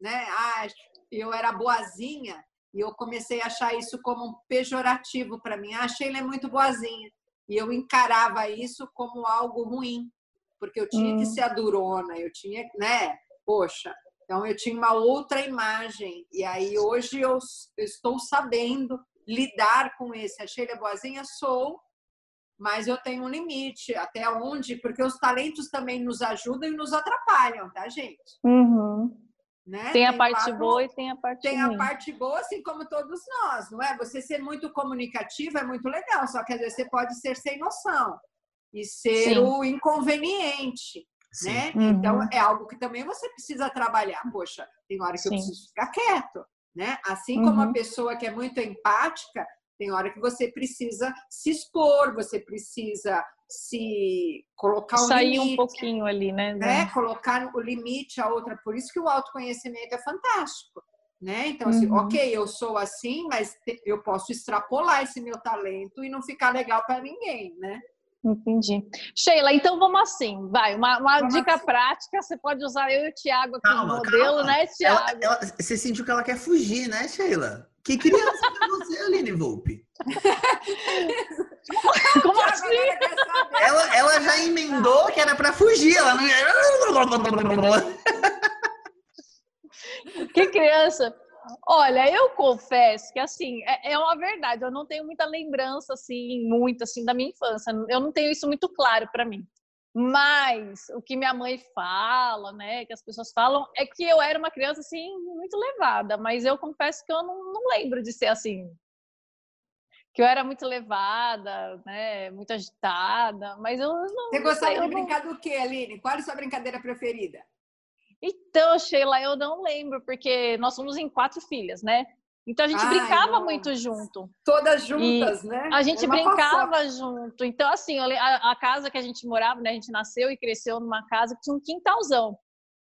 né? Ah, eu era boazinha, e eu comecei a achar isso como um pejorativo para mim. Ah, Sheila é muito boazinha. E eu encarava isso como algo ruim, porque eu tinha hum. que ser a durona, eu tinha, né? Poxa, então eu tinha uma outra imagem e aí hoje eu estou sabendo lidar com esse. A Sheila Boazinha sou, mas eu tenho um limite até onde, porque os talentos também nos ajudam e nos atrapalham, tá, gente? Uhum. Né? Tem a tem parte lado, boa e tem a parte Tem ruim. a parte boa, assim como todos nós, não é? Você ser muito comunicativo é muito legal, só que às vezes você pode ser sem noção e ser Sim. o inconveniente né? Então, uhum. Então é algo que também você precisa trabalhar. Poxa, tem hora que Sim. eu preciso ficar quieto, né? Assim como uhum. a pessoa que é muito empática, tem hora que você precisa se expor, você precisa se colocar um Sair limite, um pouquinho ali, né? né? Colocar o limite a outra. Por isso que o autoconhecimento é fantástico. Né? Então, assim, uhum. ok, eu sou assim, mas eu posso extrapolar esse meu talento e não ficar legal para ninguém, né? Entendi. Sheila, então vamos assim, vai, uma, uma dica assim. prática, você pode usar eu e o Thiago aqui calma, no modelo, calma. né, Thiago? Ela, ela, você sentiu que ela quer fugir, né, Sheila? Que criança é você, Aline Volpe? Como assim? Ela, ela já emendou que era para fugir, ela não... Que criança? Olha, eu confesso que assim é, é, uma verdade. Eu não tenho muita lembrança assim, muito assim da minha infância. Eu não tenho isso muito claro para mim. Mas o que minha mãe fala, né, que as pessoas falam, é que eu era uma criança assim muito levada. Mas eu confesso que eu não, não lembro de ser assim. Que eu era muito levada, né, muito agitada. Mas eu não. Você gostava de brincar não... do quê, Aline? Qual é a sua brincadeira preferida? Então, Sheila, eu não lembro, porque nós somos em quatro filhas, né? Então a gente Ai, brincava não. muito junto. Todas juntas, e né? A gente brincava junto. Então, assim, a, a, casa que a gente morava, né? A gente nasceu e cresceu numa casa que tinha um quintalzão.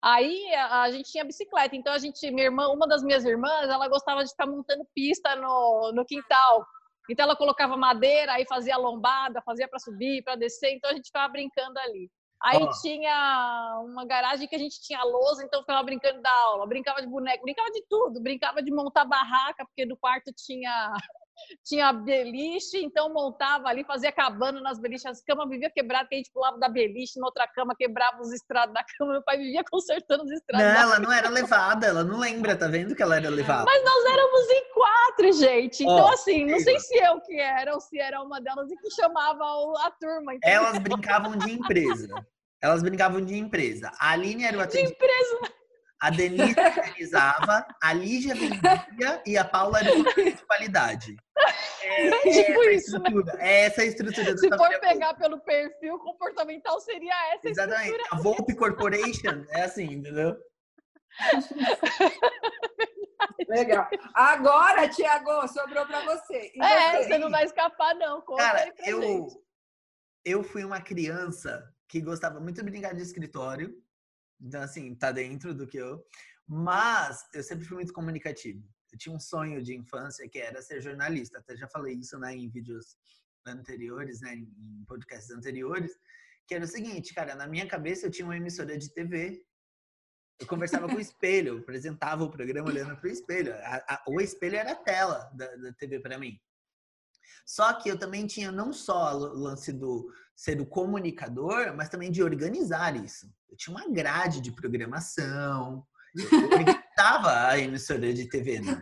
Aí a, a, gente tinha bicicleta. Então a gente, minha irmã, uma das minhas irmãs, ela gostava de ficar montando pista no, no quintal. Então ela colocava madeira, aí fazia lombada, fazia para subir, para descer. Então a gente ficava brincando ali. Aí oh. tinha uma garagem que a gente tinha lousa, então ficava brincando da aula, brincava de boneco, brincava de tudo, brincava de montar barraca, porque no quarto tinha tinha beliche, então montava ali, fazia cabana nas beliches, as camas viviam quebradas, que a gente pulava da beliche, na outra cama quebrava os estrados da cama, meu pai vivia consertando os estrados. Não, ela não era levada, ela não lembra, tá vendo que ela era levada? Mas nós éramos em quatro, gente. Então, oh, assim, não sei se eu que era ou se era uma delas e que chamava a turma. Entendeu? Elas brincavam de empresa. Elas brincavam de empresa. A Aline era o atendimento. De empresa. A Denise organizava, a Lígia vendia e a Paula era o de qualidade. É, é tipo isso, né? É essa a estrutura. Se for pegar pelo perfil comportamental, seria essa Exatamente. Estrutura. A Volpe Corporation é assim, entendeu? Legal. Agora, Tiago, sobrou para você. E é, você? você não vai escapar, não. Conta Cara, eu, gente. eu fui uma criança que gostava muito de brincar de escritório. Então, assim, tá dentro do que eu. Mas eu sempre fui muito comunicativo. Eu tinha um sonho de infância que era ser jornalista. Até já falei isso né, em vídeos anteriores, né, em podcasts anteriores, que era o seguinte, cara, na minha cabeça eu tinha uma emissora de TV. Eu conversava com o espelho, apresentava o programa olhando para o espelho. A, a, o espelho era a tela da, da TV para mim. Só que eu também tinha não só o lance do ser o comunicador, mas também de organizar isso. Eu tinha uma grade de programação, eu organizava a emissora de TV. Né?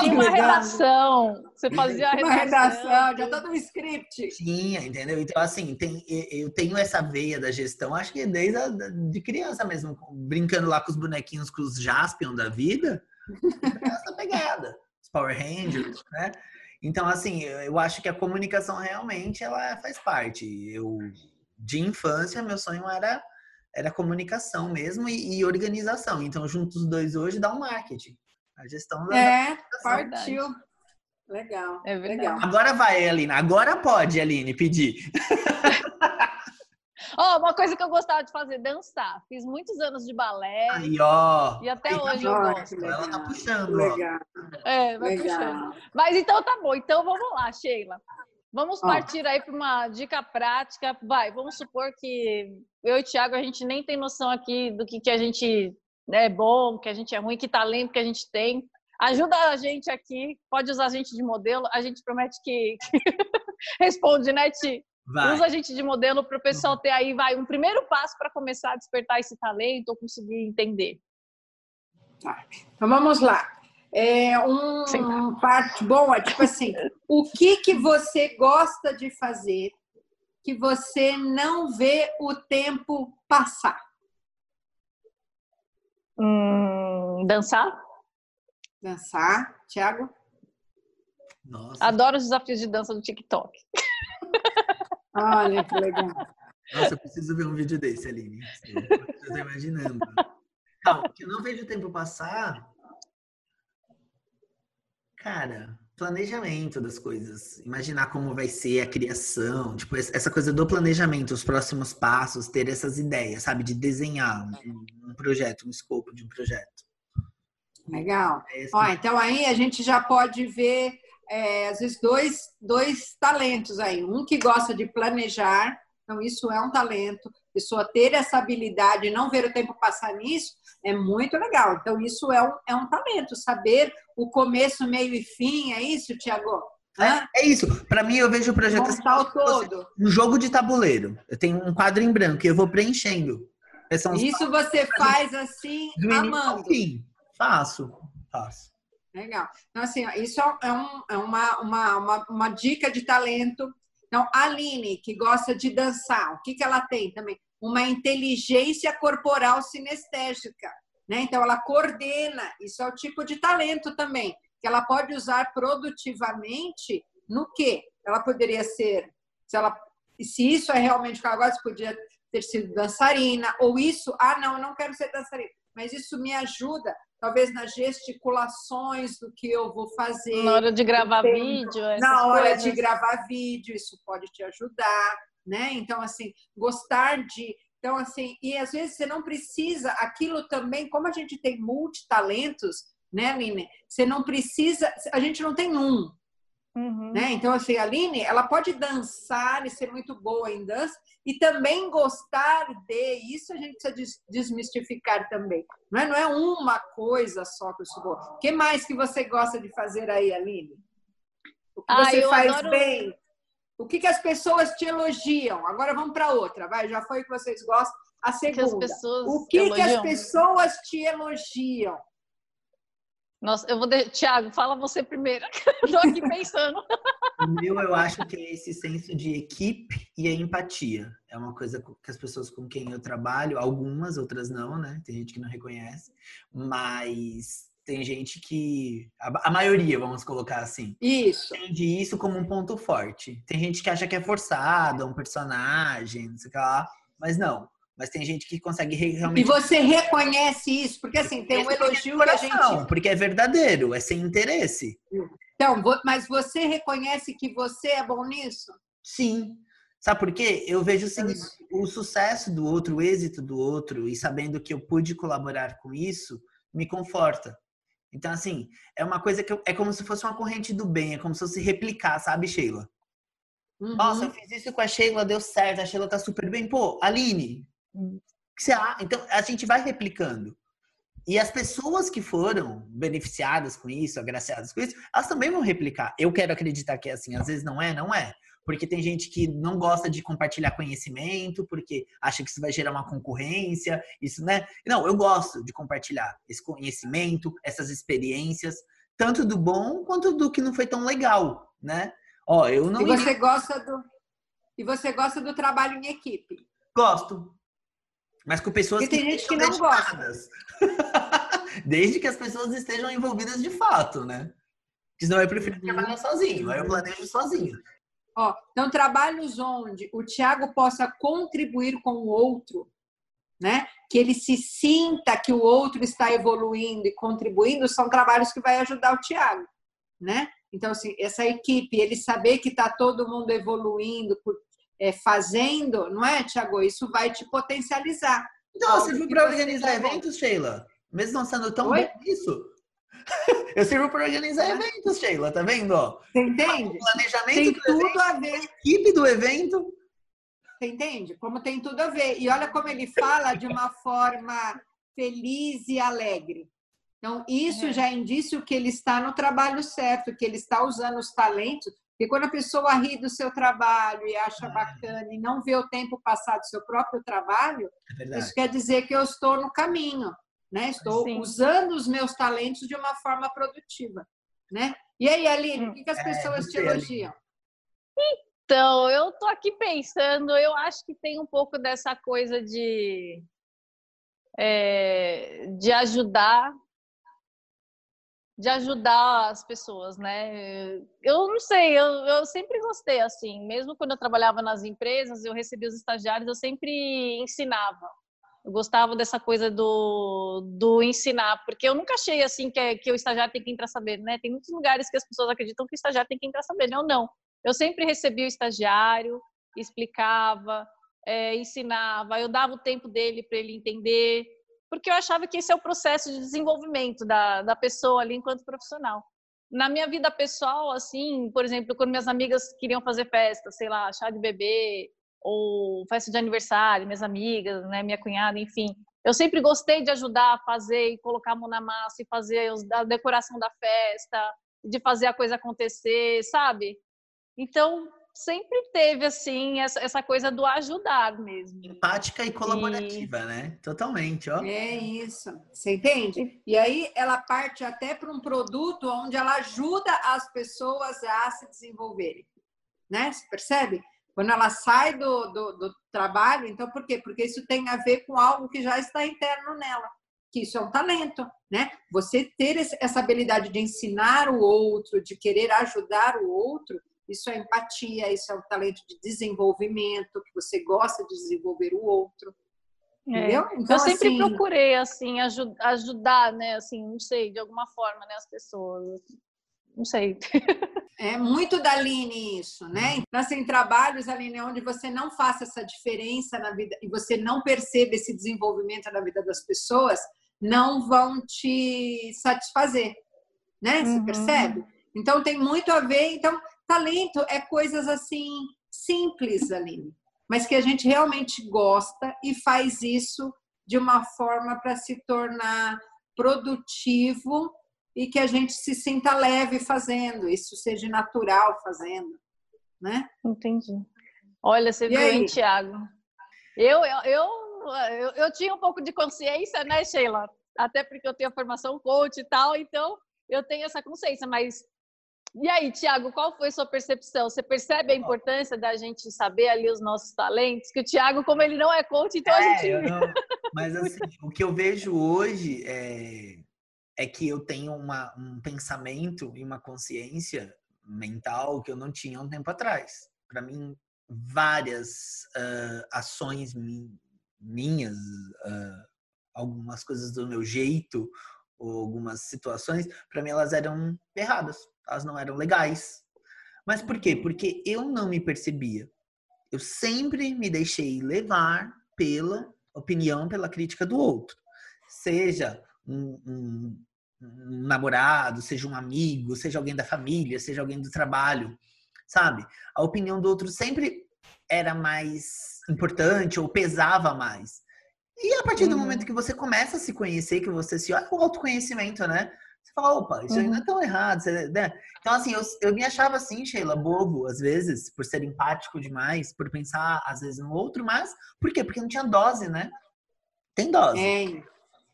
Tinha uma redação. Você fazia a redação. Uma redação, já todo um script. Tinha, entendeu? Então, assim, tem, eu tenho essa veia da gestão, acho que desde a, de criança mesmo, brincando lá com os bonequinhos, com os Jaspion da vida. essa pegada. Os Power Rangers, né? Então, assim, eu acho que a comunicação realmente ela faz parte. Eu, de infância, meu sonho era era comunicação mesmo e, e organização. Então, juntos os dois hoje dá um marketing. A gestão da É, partiu. Legal. É legal. Agora vai, Aline. Agora pode, Aline, pedir. oh, uma coisa que eu gostava de fazer, dançar. Fiz muitos anos de balé. Aí, ó. E até Aí, hoje eu gosto. Ela tá puxando, legal. ó. É, vai legal. puxando. Mas então tá bom. Então vamos lá, Sheila. Vamos partir aí para uma dica prática. Vai, vamos supor que eu e o Thiago, a gente nem tem noção aqui do que, que a gente é bom, que a gente é ruim, que talento que a gente tem. Ajuda a gente aqui, pode usar a gente de modelo. A gente promete que, responde, né, Ti? Vai. Usa a gente de modelo para o pessoal uhum. ter aí, vai, um primeiro passo para começar a despertar esse talento ou conseguir entender. Tá. Então vamos lá. É um, parte boa, tipo assim, o que que você gosta de fazer que você não vê o tempo passar? Hum, dançar. Dançar, Thiago? Nossa. Adoro os desafios de dança do TikTok. Olha que legal. Nossa, eu preciso ver um vídeo desse, Aline. Eu tô imaginando. Não, que eu não vejo o tempo passar Cara, planejamento das coisas. Imaginar como vai ser a criação. Tipo, essa coisa do planejamento, os próximos passos, ter essas ideias, sabe? De desenhar um, projeto, um escopo de um projeto. Legal. É Ó, então aí a gente já pode ver, é, às vezes, dois, dois talentos aí. Um que gosta de planejar, então isso é um talento. Pessoa ter essa habilidade e não ver o tempo passar nisso é muito legal. Então isso é um, é um talento, saber o começo, meio e fim, é isso, Tiago? É, é, isso. Para mim, eu vejo o projeto assim, todo. um jogo de tabuleiro. Eu tenho um quadro em branco e eu vou preenchendo. Isso você faz assim, amando. Sim, faço, faço. Legal. Então, assim, isso é, um, é uma, uma, uma, uma, dica de talento. Então, a Aline, que gosta de dançar, o que, que ela tem também? Uma inteligência corporal sinestésica. Né? Então, ela coordena, isso é o tipo de talento também, que ela pode usar produtivamente no quê? Ela poderia ser, se, ela, se isso é realmente o que ela gosta, podia ter sido dançarina, ou isso, ah, não, eu não quero ser dançarina, mas isso me ajuda, talvez nas gesticulações do que eu vou fazer. Na hora de gravar vídeo. Na hora coisas. de gravar vídeo, isso pode te ajudar, né? Então, assim, gostar de então, assim, e às vezes você não precisa, aquilo também, como a gente tem multitalentos, né, Aline? Você não precisa, a gente não tem um. Uhum. Né? Então, assim, a Aline, ela pode dançar e ser muito boa em dança e também gostar de, isso a gente precisa desmistificar também. Não é, não é uma coisa só que eu sou boa. O que mais que você gosta de fazer aí, Aline? O que ah, você faz adoro... bem? O que, que as pessoas te elogiam? Agora vamos para outra, vai. Já foi o que vocês gostam. A segunda. Que o que, que as pessoas te elogiam? Nossa, eu vou. De... Tiago, fala você primeiro. Estou aqui pensando. O meu, eu acho que é esse senso de equipe e a empatia. É uma coisa que as pessoas com quem eu trabalho, algumas, outras não, né? Tem gente que não reconhece, mas tem gente que. A, a, maioria, vamos colocar assim. Isso. Entende isso como um ponto forte. Tem gente que acha que é forçado, é um personagem, não sei o que lá. Mas não. Mas tem gente que consegue realmente. E você reconhece isso? Porque assim, tem um elogio que a gente. Porque é verdadeiro, é sem interesse. Então, mas você reconhece que você é bom nisso? Sim. Sabe por quê? Eu vejo o seguinte, o sucesso do outro, o êxito do outro, e sabendo que eu pude colaborar com isso, me conforta. Então, assim, é uma coisa que eu, é como se fosse uma corrente do bem, é como se fosse replicar, sabe, Sheila? Uhum. Nossa, eu fiz isso com a Sheila, deu certo, a Sheila tá super bem. Pô, Aline, você, então a gente vai replicando. E as pessoas que foram beneficiadas com isso, agraciadas com isso, elas também vão replicar. Eu quero acreditar que é assim, às vezes não é, não é. Porque tem gente que não gosta de compartilhar conhecimento, porque acha que isso vai gerar uma concorrência, isso, né? Não, eu gosto de compartilhar esse conhecimento, essas experiências, tanto do bom quanto do que não foi tão legal, né? Ó, eu não. E você gosta do e você gosta do trabalho em equipe? Gosto. Mas com pessoas Porque tem gente que não gosta. Desde que as pessoas estejam envolvidas de fato, né? Porque senão eu prefiro trabalhar sozinho, aí eu planejo sozinho. Ó, então, trabalhos onde o Tiago possa contribuir com o outro, né? Que ele se sinta que o outro está evoluindo e contribuindo, são trabalhos que vai ajudar o Tiago, né? Então, assim, essa equipe, ele saber que está todo mundo evoluindo, é, fazendo, não é, Tiago? Isso vai te potencializar. Então, você viu para organizar eventos, Sheila? Mesmo não sendo tão Oi? bom isso. Eu sirvo para organizar eventos, Sheila, tá vendo? Você entende? O planejamento tem tudo evento, a ver. A equipe do evento. Você entende? Como tem tudo a ver. E olha como ele fala de uma forma feliz e alegre. Então, isso é. já é indício que ele está no trabalho certo, que ele está usando os talentos. E quando a pessoa ri do seu trabalho e acha bacana e não vê o tempo passar do seu próprio trabalho, é isso quer dizer que eu estou no caminho, né? Estou Sim. usando os meus talentos de uma forma produtiva, né? E aí, Aline, o que, que as é, pessoas é, te elogiam? Então, eu tô aqui pensando, eu acho que tem um pouco dessa coisa de é, de ajudar de ajudar as pessoas, né? Eu não sei, eu, eu sempre gostei assim, mesmo quando eu trabalhava nas empresas, eu recebia os estagiários, eu sempre ensinava. Eu gostava dessa coisa do, do ensinar, porque eu nunca achei assim que, é, que o estagiário tem que entrar saber, né? Tem muitos lugares que as pessoas acreditam que o estagiário tem que entrar saber, eu não. Eu sempre recebia o estagiário, explicava, é, ensinava, eu dava o tempo dele para ele entender, porque eu achava que esse é o processo de desenvolvimento da, da pessoa ali enquanto profissional. Na minha vida pessoal, assim, por exemplo, quando minhas amigas queriam fazer festa, sei lá, chá de bebê, ou festa de aniversário, minhas amigas, né, minha cunhada, enfim. Eu sempre gostei de ajudar a fazer e colocar a mão na massa e fazer a decoração da festa, de fazer a coisa acontecer, sabe? Então, sempre teve assim essa, essa coisa do ajudar mesmo. Empática e colaborativa, e... né? Totalmente, ó. É isso. Você entende? E aí ela parte até para um produto onde ela ajuda as pessoas a se desenvolverem, né? Você percebe? Quando ela sai do, do, do trabalho, então por quê? Porque isso tem a ver com algo que já está interno nela que isso é um talento, né? Você ter essa habilidade de ensinar o outro, de querer ajudar o outro, isso é empatia, isso é um talento de desenvolvimento, que você gosta de desenvolver o outro. É. Entendeu? Então, eu sempre assim... procurei assim ajud ajudar, né? Assim, não sei, de alguma forma, né, as pessoas. Não sei. É muito da Aline isso, né? Então, assim, trabalhos, Aline, onde você não faça essa diferença na vida e você não perceba esse desenvolvimento na vida das pessoas, não vão te satisfazer, né? Você uhum. percebe? Então, tem muito a ver. Então, Talento é coisas assim simples, Aline, mas que a gente realmente gosta e faz isso de uma forma para se tornar produtivo e que a gente se sinta leve fazendo, isso seja natural fazendo, né? Entendi. Olha, você e viu, aí? hein, Thiago? Eu, eu, eu, eu, eu tinha um pouco de consciência, né, Sheila? Até porque eu tenho a formação coach e tal, então eu tenho essa consciência, mas e aí, Tiago, qual foi a sua percepção? Você percebe a importância da gente saber ali os nossos talentos? Que o Tiago, como ele não é coach, então é, a gente. Não... Mas assim, o que eu vejo hoje é, é que eu tenho uma, um pensamento e uma consciência mental que eu não tinha um tempo atrás. Para mim, várias uh, ações minhas, uh, algumas coisas do meu jeito, ou algumas situações, para mim elas eram erradas, elas não eram legais. Mas por quê? Porque eu não me percebia. Eu sempre me deixei levar pela opinião, pela crítica do outro. Seja um, um, um namorado, seja um amigo, seja alguém da família, seja alguém do trabalho, sabe? A opinião do outro sempre era mais importante ou pesava mais. E a partir do uhum. momento que você começa a se conhecer, que você se olha o autoconhecimento, né? Você fala, opa, isso uhum. não é tão errado. Você, né? Então, assim, eu, eu me achava assim, Sheila, bobo, às vezes, por ser empático demais, por pensar, às vezes, no outro, mas por quê? Porque não tinha dose, né? Tem dose. É.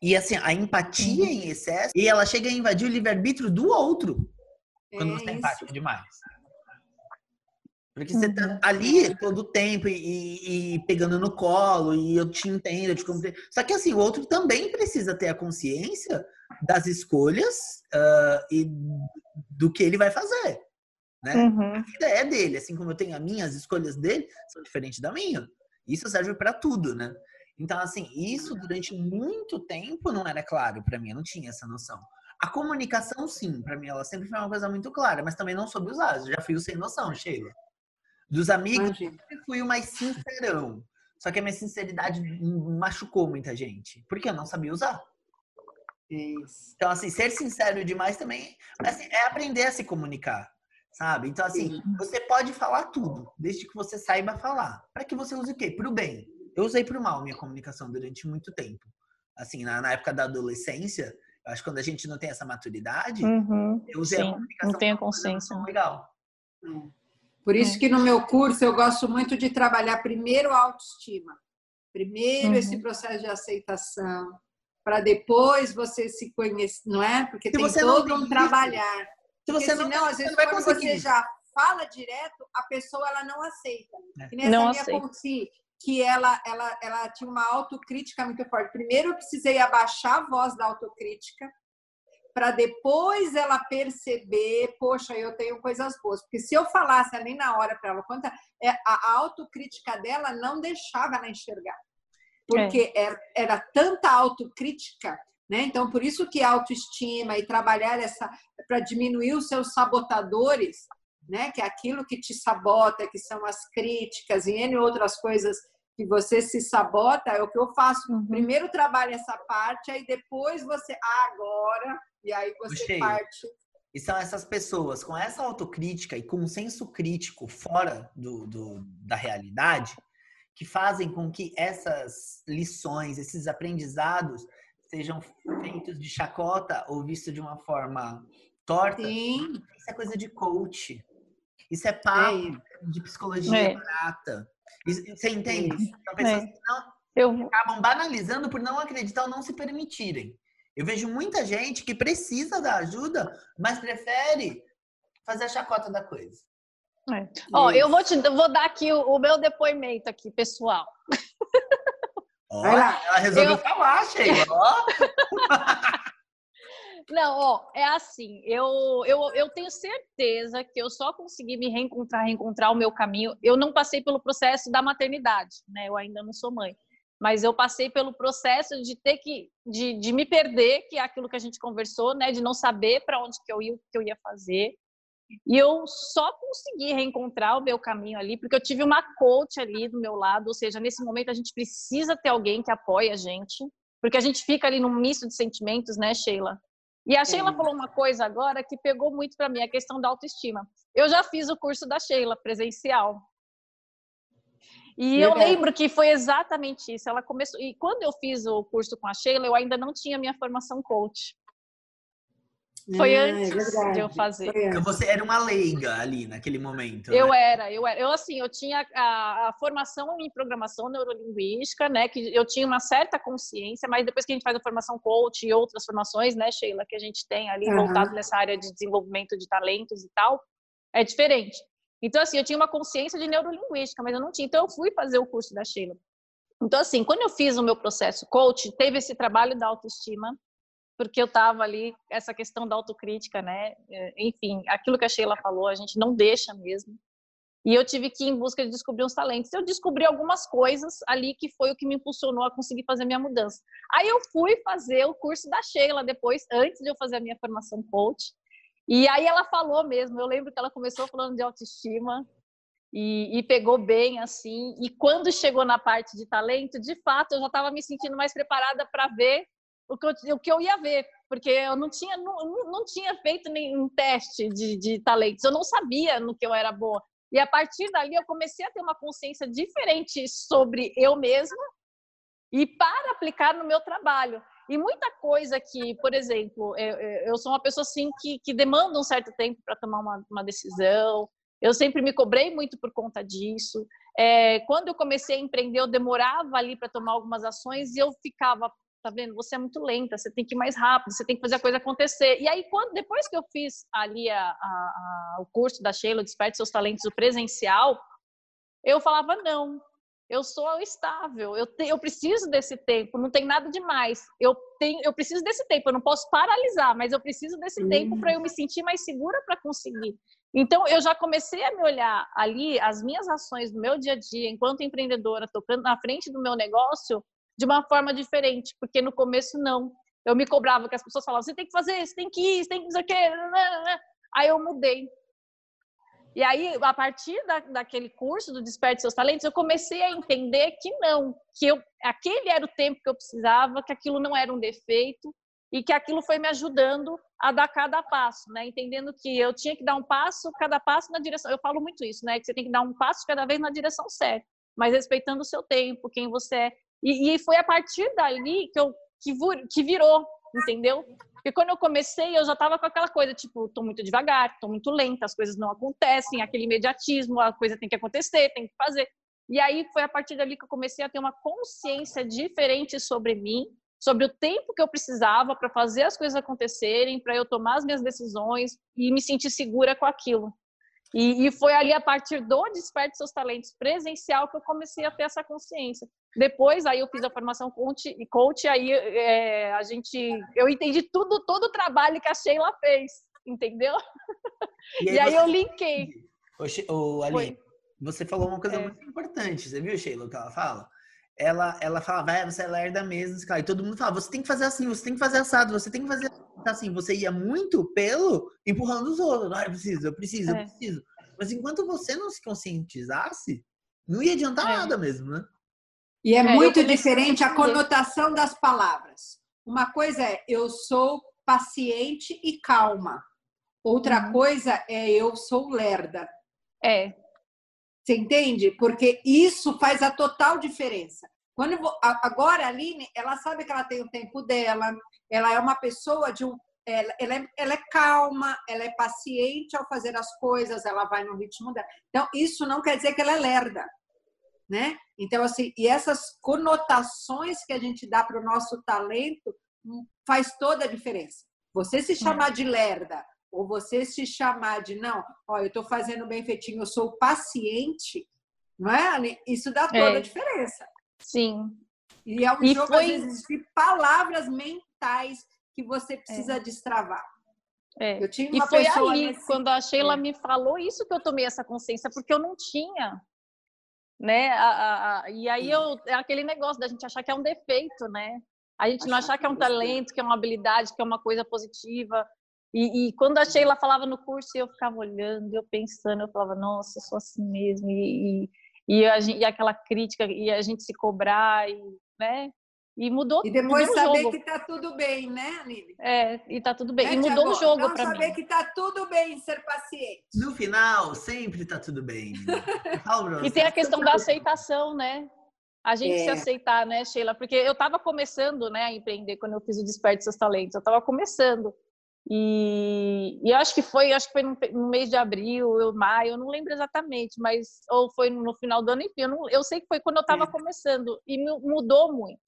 E, assim, a empatia uhum. em excesso, e ela chega a invadir o livre-arbítrio do outro quando é você é empático demais. Porque você tá uhum. ali todo o tempo e, e, e, pegando no colo, e eu te entendo, eu te compreendo. Só que assim, o outro também precisa ter a consciência das escolhas uh, e do que ele vai fazer. Né? Uhum. A vida é dele, assim como eu tenho a minha, as escolhas dele são diferentes da minha. Isso serve para tudo, né? Então, assim, isso durante muito tempo não era claro para mim, eu não tinha essa noção. A comunicação, sim, para mim ela sempre foi uma coisa muito clara, mas também não soube usar. Eu já fui sem noção, Sheila. Dos amigos, eu sempre fui o mais sincerão. Só que a minha sinceridade machucou muita gente, porque eu não sabia usar. Isso. Então, assim, ser sincero demais também assim, é aprender a se comunicar, sabe? Então, assim, Sim. você pode falar tudo, desde que você saiba falar. Para que você use o quê? Para o bem. Eu usei para o mal minha comunicação durante muito tempo. Assim, na, na, época da adolescência, eu acho que quando a gente não tem essa maturidade, uhum. eu usei Sim, a comunicação. Não tem a consciência. Legal. Hum. Por isso é. que no meu curso eu gosto muito de trabalhar primeiro a autoestima, primeiro uhum. esse processo de aceitação, para depois você se conhecer, não é? Porque se tem todo um trabalhar. Se você Porque, não, senão, às vezes, quando conseguir. você já fala direto, a pessoa ela não aceita. É. Que nem não minha que ela, ela, ela tinha uma autocrítica muito forte. Primeiro eu precisei abaixar a voz da autocrítica, para depois ela perceber, poxa, eu tenho coisas boas. Porque se eu falasse ali na hora para ela, quanta, é, a autocrítica dela não deixava ela enxergar. Porque é. era, era tanta autocrítica, né? Então, por isso que autoestima e trabalhar essa para diminuir os seus sabotadores, né? Que é aquilo que te sabota, que são as críticas e N outras coisas que você se sabota, é o que eu faço. Uhum. Primeiro trabalho essa parte, aí depois você, ah, agora e aí você Puxei. parte. E são essas pessoas com essa autocrítica e com um senso crítico fora do, do, da realidade que fazem com que essas lições, esses aprendizados sejam feitos de chacota ou vistos de uma forma torta. Sim. Isso é coisa de coach. Isso é papo é. de psicologia é. barata. Isso, você entende? São então, pessoas é. que não, Eu... acabam banalizando por não acreditar ou não se permitirem. Eu vejo muita gente que precisa da ajuda, mas prefere fazer a chacota da coisa. É. Ó, eu vou te vou dar aqui o, o meu depoimento aqui, pessoal. Olha, ela resolveu eu... falar, Sheila. Não, ó, é assim, eu, eu, eu tenho certeza que eu só consegui me reencontrar, reencontrar o meu caminho. Eu não passei pelo processo da maternidade, né? Eu ainda não sou mãe mas eu passei pelo processo de ter que de, de me perder, que é aquilo que a gente conversou, né, de não saber para onde que eu ia, o que eu ia fazer. E eu só consegui reencontrar o meu caminho ali porque eu tive uma coach ali do meu lado, ou seja, nesse momento a gente precisa ter alguém que apoie a gente, porque a gente fica ali num misto de sentimentos, né, Sheila? E a Sheila falou uma coisa agora que pegou muito para mim, a questão da autoestima. Eu já fiz o curso da Sheila presencial. E eu lembro que foi exatamente isso. Ela começou. E quando eu fiz o curso com a Sheila, eu ainda não tinha minha formação coach. Foi ah, antes é de eu fazer. Então você era uma leiga ali naquele momento. Eu né? era, eu era. Eu assim, eu tinha a, a, formação em programação neurolinguística, né? Que eu tinha uma certa consciência, mas depois que a gente faz a formação coach e outras formações, né, Sheila, que a gente tem ali uhum. voltado nessa área de desenvolvimento de talentos e tal, é diferente. Então, assim, eu tinha uma consciência de neurolinguística, mas eu não tinha. Então, eu fui fazer o curso da Sheila. Então, assim, quando eu fiz o meu processo coach, teve esse trabalho da autoestima, porque eu estava ali, essa questão da autocrítica, né? É, enfim, aquilo que a Sheila falou, a gente não deixa mesmo. E eu tive que ir em busca de descobrir uns talentos. Eu descobri algumas coisas ali que foi o que me impulsionou a conseguir fazer minha mudança. Aí eu fui fazer o curso da Sheila depois, antes de eu fazer a minha formação coach. E aí ela falou mesmo, eu lembro que ela começou falando de autoestima e, e pegou bem assim. E quando chegou na parte de talento, de fato, eu já estava me sentindo mais preparada para ver o que, eu, o que eu ia ver, porque eu não tinha, não, não tinha feito nenhum teste de, de talentos, eu não sabia no que eu era boa. E a partir dali eu comecei a ter uma consciência diferente sobre eu mesma e para aplicar no meu trabalho. E muita coisa que, por exemplo, eu, eu sou uma pessoa assim que, que demanda um certo tempo para tomar uma, uma, decisão. Eu sempre me cobrei muito por conta disso. É, quando eu comecei a empreender, eu demorava ali para tomar algumas ações e eu ficava, tá vendo? Você é muito lenta, você tem que ir mais rápido, você tem que fazer a coisa acontecer. E aí, quando depois que eu fiz ali a, a, a, o curso da Sheila, Desperte Seus Talentos, o presencial, eu falava, não, eu sou estável, eu, te, eu preciso desse tempo, não tem nada demais. Eu, tenho, eu preciso desse tempo, eu não posso paralisar, mas eu preciso desse uhum. tempo para eu me sentir mais segura para conseguir. Então, eu já comecei a me olhar ali, as minhas ações no meu dia a dia, enquanto empreendedora, tocando na frente do meu negócio, de uma forma diferente, porque no começo não. Eu me cobrava que as pessoas falavam, você tem que fazer, você tem que ir, você tem que fazer o quê. Aí eu mudei. E aí, a partir da, daquele curso do Desperte Seus Talentos, eu comecei a entender que não, que eu, aquele era o tempo que eu precisava, que aquilo não era um defeito e que aquilo foi me ajudando a dar cada passo, né? Entendendo que eu tinha que dar um passo, cada passo na direção. Eu falo muito isso, né? Que você tem que dar um passo cada vez na direção certa, mas respeitando o seu tempo, quem você é. E, e foi a partir dali que eu que, que virou, entendeu? Porque quando eu comecei, eu já estava com aquela coisa, tipo, tô muito devagar, tô muito lenta, as coisas não acontecem, aquele imediatismo, a coisa tem que acontecer, tem que fazer. E aí foi a partir dali que eu comecei a ter uma consciência diferente sobre mim, sobre o tempo que eu precisava para fazer as coisas acontecerem, para eu tomar as minhas decisões e me sentir segura com aquilo. E, e, foi ali a partir do Desperte Seus Talentos presencial que eu comecei a ter essa consciência. Depois, aí eu fiz a formação coach, e coach, aí é, a gente, eu entendi tudo, todo o trabalho que a Sheila fez, entendeu? E aí, e aí você... eu linkei. Ô, Ali, foi. você falou uma coisa é. muito importante, você viu, Sheila, o que ela fala? Ela, ela fala, vai, você é lerda mesmo, e todo mundo fala, você tem que fazer assim, você tem que fazer assado, você tem que fazer assim, você ia muito pelo empurrando os outros, ah, eu preciso, eu preciso, é. eu preciso. Mas enquanto você não se conscientizasse, não ia adiantar é. nada mesmo, né? E é, é muito diferente a conotação das palavras. Uma coisa é eu sou paciente e calma. Outra uhum. coisa é eu sou lerda. É. Você entende? Porque isso faz a total diferença. Quando agora a Aline, ela sabe que ela tem o tempo dela, ela é uma pessoa de um ela, ela, é, ela, é, calma, ela é paciente ao fazer as coisas, ela vai no ritmo dela. Então, isso não quer dizer que ela é lerda né? Então, assim, e essas conotações que a gente dá para o nosso talento hum, faz toda a diferença. Você se chamar de lerda ou você se chamar de não, ó, eu estou fazendo bem feitinho, eu sou paciente, não é? Isso dá toda é. a diferença. Sim. E é um e jogo, foi... vezes, de palavras mentais que você precisa é. destravar. É. Eu tinha uma e foi ali, nesse... quando a Sheila é. me falou isso que eu tomei essa consciência, porque eu não tinha né? A, a, a, e aí eu, é aquele negócio da gente achar que é um defeito, né? A gente não achar que é um talento, que é uma habilidade, que é uma coisa positiva. E, e quando a Sheila falava no curso, eu ficava olhando, eu pensando, eu falava, nossa, eu sou assim mesmo. E, e, e, a, e aquela crítica, e a gente se cobrar, e, né? E mudou E depois mudou saber que tá tudo bem, né, Aline? É, e tá tudo bem. Né, e mudou o jogo para mim. saber que tá tudo bem ser paciente. No final, sempre tá tudo bem. e tem a questão da aceitação, né? A gente é. se aceitar, né, Sheila? Porque eu estava começando, né, a empreender quando eu fiz o Desperte Seus Talentos. Eu estava começando. E, e acho que foi, acho que foi no, no, mês de abril, eu, maio, eu não lembro exatamente, mas ou foi no final do ano, enfim, eu, não, eu sei que foi quando eu estava é. começando e mudou muito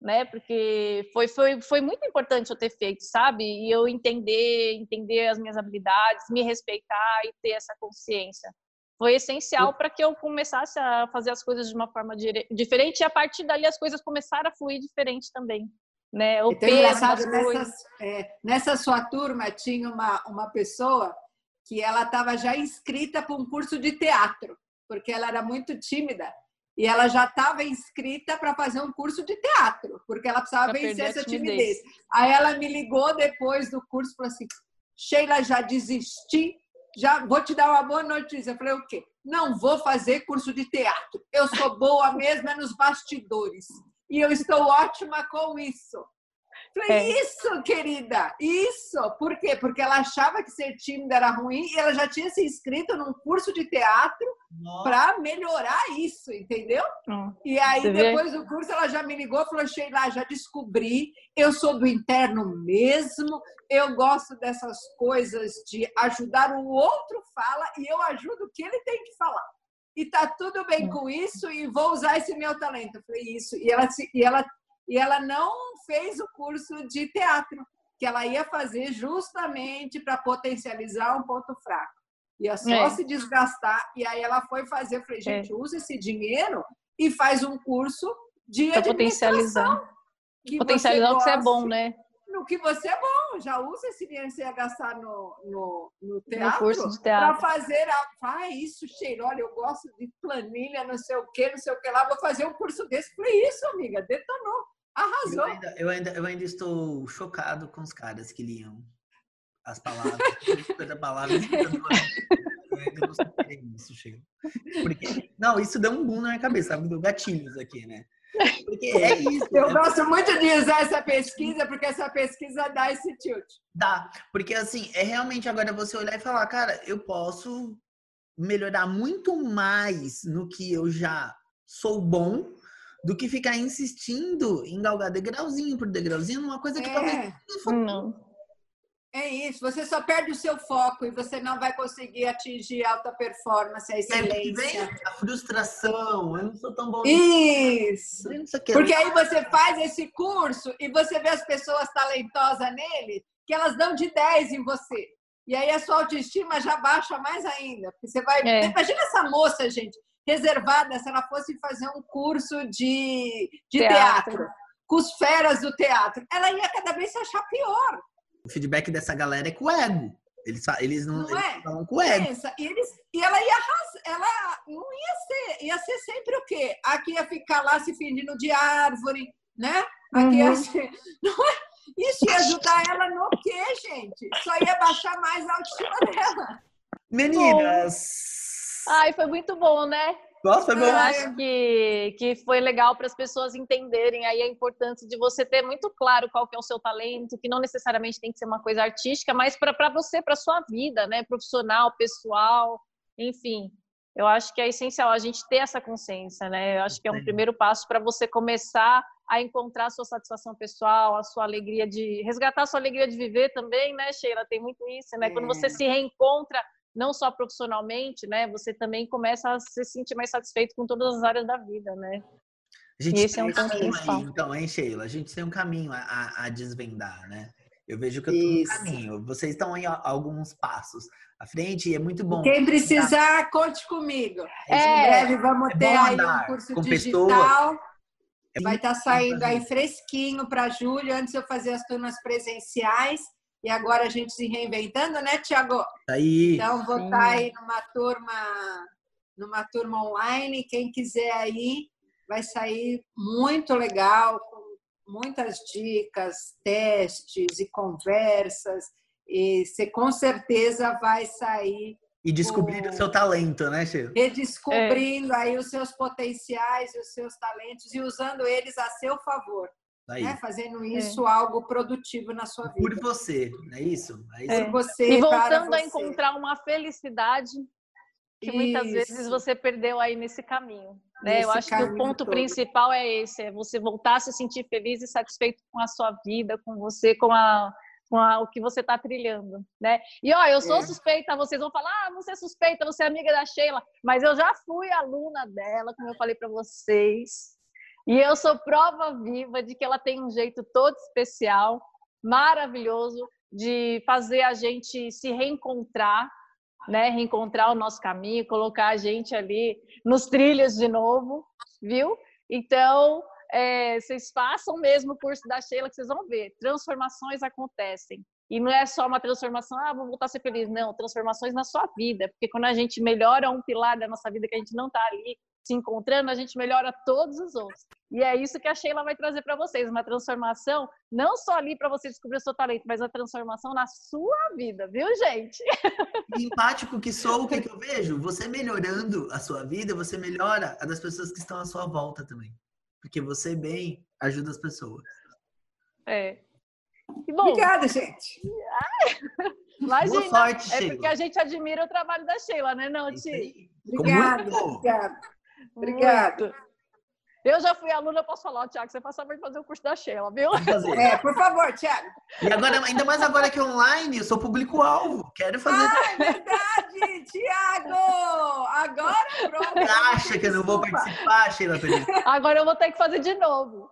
né? Porque foi, foi, foi muito importante eu ter feito, sabe? E eu entender, entender as minhas habilidades, me respeitar e ter essa consciência. Foi essencial para que eu começasse a fazer as coisas de uma forma diferente e a partir dali as coisas começaram a fluir diferente também. Né? O então, peso é, nessa sua turma tinha uma, uma pessoa que ela estava já inscrita para um curso de teatro, porque ela era muito tímida. E ela já estava inscrita para fazer um curso de teatro, porque ela precisava pra vencer essa timidez. timidez. Aí ela me ligou depois do curso e falou assim: Sheila, já desisti, já vou te dar uma boa notícia. Eu falei: o quê? Não vou fazer curso de teatro. Eu sou boa mesmo é nos bastidores. E eu estou ótima com isso. Falei, é. isso, querida, isso. Por quê? Porque ela achava que ser tímida era ruim e ela já tinha se inscrito num curso de teatro para melhorar isso, entendeu? Hum. E aí, Você depois vê? do curso, ela já me ligou e falou: Sheila, já descobri, eu sou do interno mesmo, eu gosto dessas coisas de ajudar o outro fala e eu ajudo o que ele tem que falar. E tá tudo bem hum. com isso e vou usar esse meu talento. Eu falei, isso. E ela, e ela e ela não fez o curso de teatro, que ela ia fazer justamente para potencializar um ponto fraco. Ia só é. se desgastar. E aí ela foi fazer. Eu falei, gente, é. usa esse dinheiro e faz um curso de pra potencializar. Que potencializar o que você é bom, né? No que você é bom. Já usa esse dinheiro que você ia gastar no, no, no teatro. No curso de teatro. Para fazer. A... Ah, isso, cheiro. Olha, eu gosto de planilha, não sei o que, não sei o que lá. Vou fazer um curso desse. Falei, isso, amiga, detonou. Arrasou. Eu ainda, eu ainda, eu ainda estou chocado com os caras que liam as palavras, cada palavra, eu ainda não superei isso, chega. Porque, não, isso deu um boom na minha cabeça, sabe? Deu gatilhos aqui, né? Porque é isso. Eu é... gosto muito de usar essa pesquisa, porque essa pesquisa dá esse tilt. Dá, porque assim, é realmente agora você olhar e falar, cara, eu posso melhorar muito mais no que eu já sou bom do que ficar insistindo em galgar degrauzinho por degrauzinho numa coisa que é. talvez não. É isso, você só perde o seu foco e você não vai conseguir atingir alta performance, a excelência. É, vem a frustração, eu não sou tão bom. Isso. Porque aí você faz esse curso e você vê as pessoas talentosas nele, que elas dão de 10 em você. E aí a sua autoestima já baixa mais ainda. Você vai. É. Imagina essa moça, gente reservada se ela fosse fazer um curso de, de teatro. teatro, com os feras do teatro. Ela ia cada vez se achar pior. O feedback dessa galera é com o ego. Eles, eles não, não eles é? falam com o ego. E, eles, e ela ia ela não ia ser, ia ser sempre o quê? Aqui ia ficar lá se fingindo de árvore, né? Aqui uhum. ia ser, não é? Isso ia ajudar ela no quê, gente? Só ia baixar mais a autoestima dela. Meninas, Ai, foi muito bom, né? Nossa, foi bom. Eu acho que, que foi legal para as pessoas entenderem aí a importância de você ter muito claro qual que é o seu talento, que não necessariamente tem que ser uma coisa artística, mas para você, para sua vida, né? Profissional, pessoal, enfim. Eu acho que é essencial a gente ter essa consciência, né? Eu acho que é um primeiro passo para você começar a encontrar a sua satisfação pessoal, a sua alegria de resgatar a sua alegria de viver também, né, Sheila? Tem muito isso, né? Quando você se reencontra não só profissionalmente, né? Você também começa a se sentir mais satisfeito com todas as áreas da vida, né? A gente e esse é um ponto principal. Então, hein, Sheila? A gente tem um caminho a, a desvendar, né? Eu vejo que eu estou no caminho. Vocês estão em alguns passos à frente e é muito bom. Quem precisar, conte comigo. É, em breve vamos é ter aí um curso digital. Pessoas. É Vai estar tá saindo aí fresquinho para julho, antes de eu fazer as turmas presenciais. E agora a gente se reinventando, né, Tiago? Aí. Então, vou estar tá aí numa turma, numa turma online. Quem quiser aí, vai sair muito legal, com muitas dicas, testes e conversas. E você com certeza vai sair. E descobrir o seu talento, né, Sheila? Redescobrindo é. aí os seus potenciais e os seus talentos e usando eles a seu favor. Né? Fazendo é. isso é. algo produtivo na sua vida. Por você, não é isso? É isso. Por você, e voltando a encontrar uma felicidade que isso. muitas vezes você perdeu aí nesse caminho. Né? Eu acho que o ponto todo. principal é esse, é você voltar a se sentir feliz e satisfeito com a sua vida, com você, com a com a, o que você está trilhando, né? E ó, eu sou é. suspeita, vocês vão falar, ah, você é suspeita, você é amiga da Sheila, mas eu já fui aluna dela, como eu falei para vocês. E eu sou prova viva de que ela tem um jeito todo especial, maravilhoso, de fazer a gente se reencontrar, né? Reencontrar o nosso caminho, colocar a gente ali nos trilhos de novo, viu? Então, é, vocês façam mesmo o curso da Sheila que vocês vão ver. Transformações acontecem. E não é só uma transformação, ah, vou voltar a ser feliz. Não, transformações na sua vida. Porque quando a gente melhora um pilar da nossa vida que a gente não está ali se encontrando, a gente melhora todos os outros. E é isso que a Sheila vai trazer para vocês, uma transformação não só ali para você descobrir o seu talento, mas a transformação na sua vida, viu, gente? Empático que sou, o que, que eu vejo? Você melhorando a sua vida, você melhora a das pessoas que estão à sua volta também. Porque você bem ajuda as pessoas. É. Bom, Obrigada, gente. Imagina, Boa sorte, é Sheila. porque a gente admira o trabalho da Sheila, né, não, Ti? Obrigada, obrigada. Obrigada. Eu já fui aluna, posso falar, Tiago, você faz favor de fazer o curso da Sheila, viu? É, por favor, Tiago. E agora, ainda mais agora que é online, eu sou público-alvo. Quero fazer. Ah, é verdade, Tiago! Agora pronto. Você acha que eu não vou participar, Sheila Feliz? Agora eu vou ter que fazer de novo.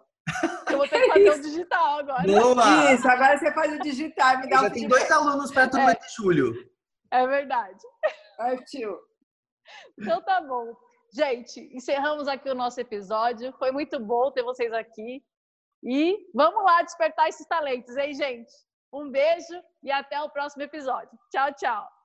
Eu vou ter que fazer o digital agora. Boa. Isso, agora você faz o digital. Me dá já tem dois alunos para a turma é. de julho. É verdade. Ai, tio. Então tá bom. Gente, encerramos aqui o nosso episódio. Foi muito bom ter vocês aqui. E vamos lá despertar esses talentos, hein, gente? Um beijo e até o próximo episódio. Tchau, tchau.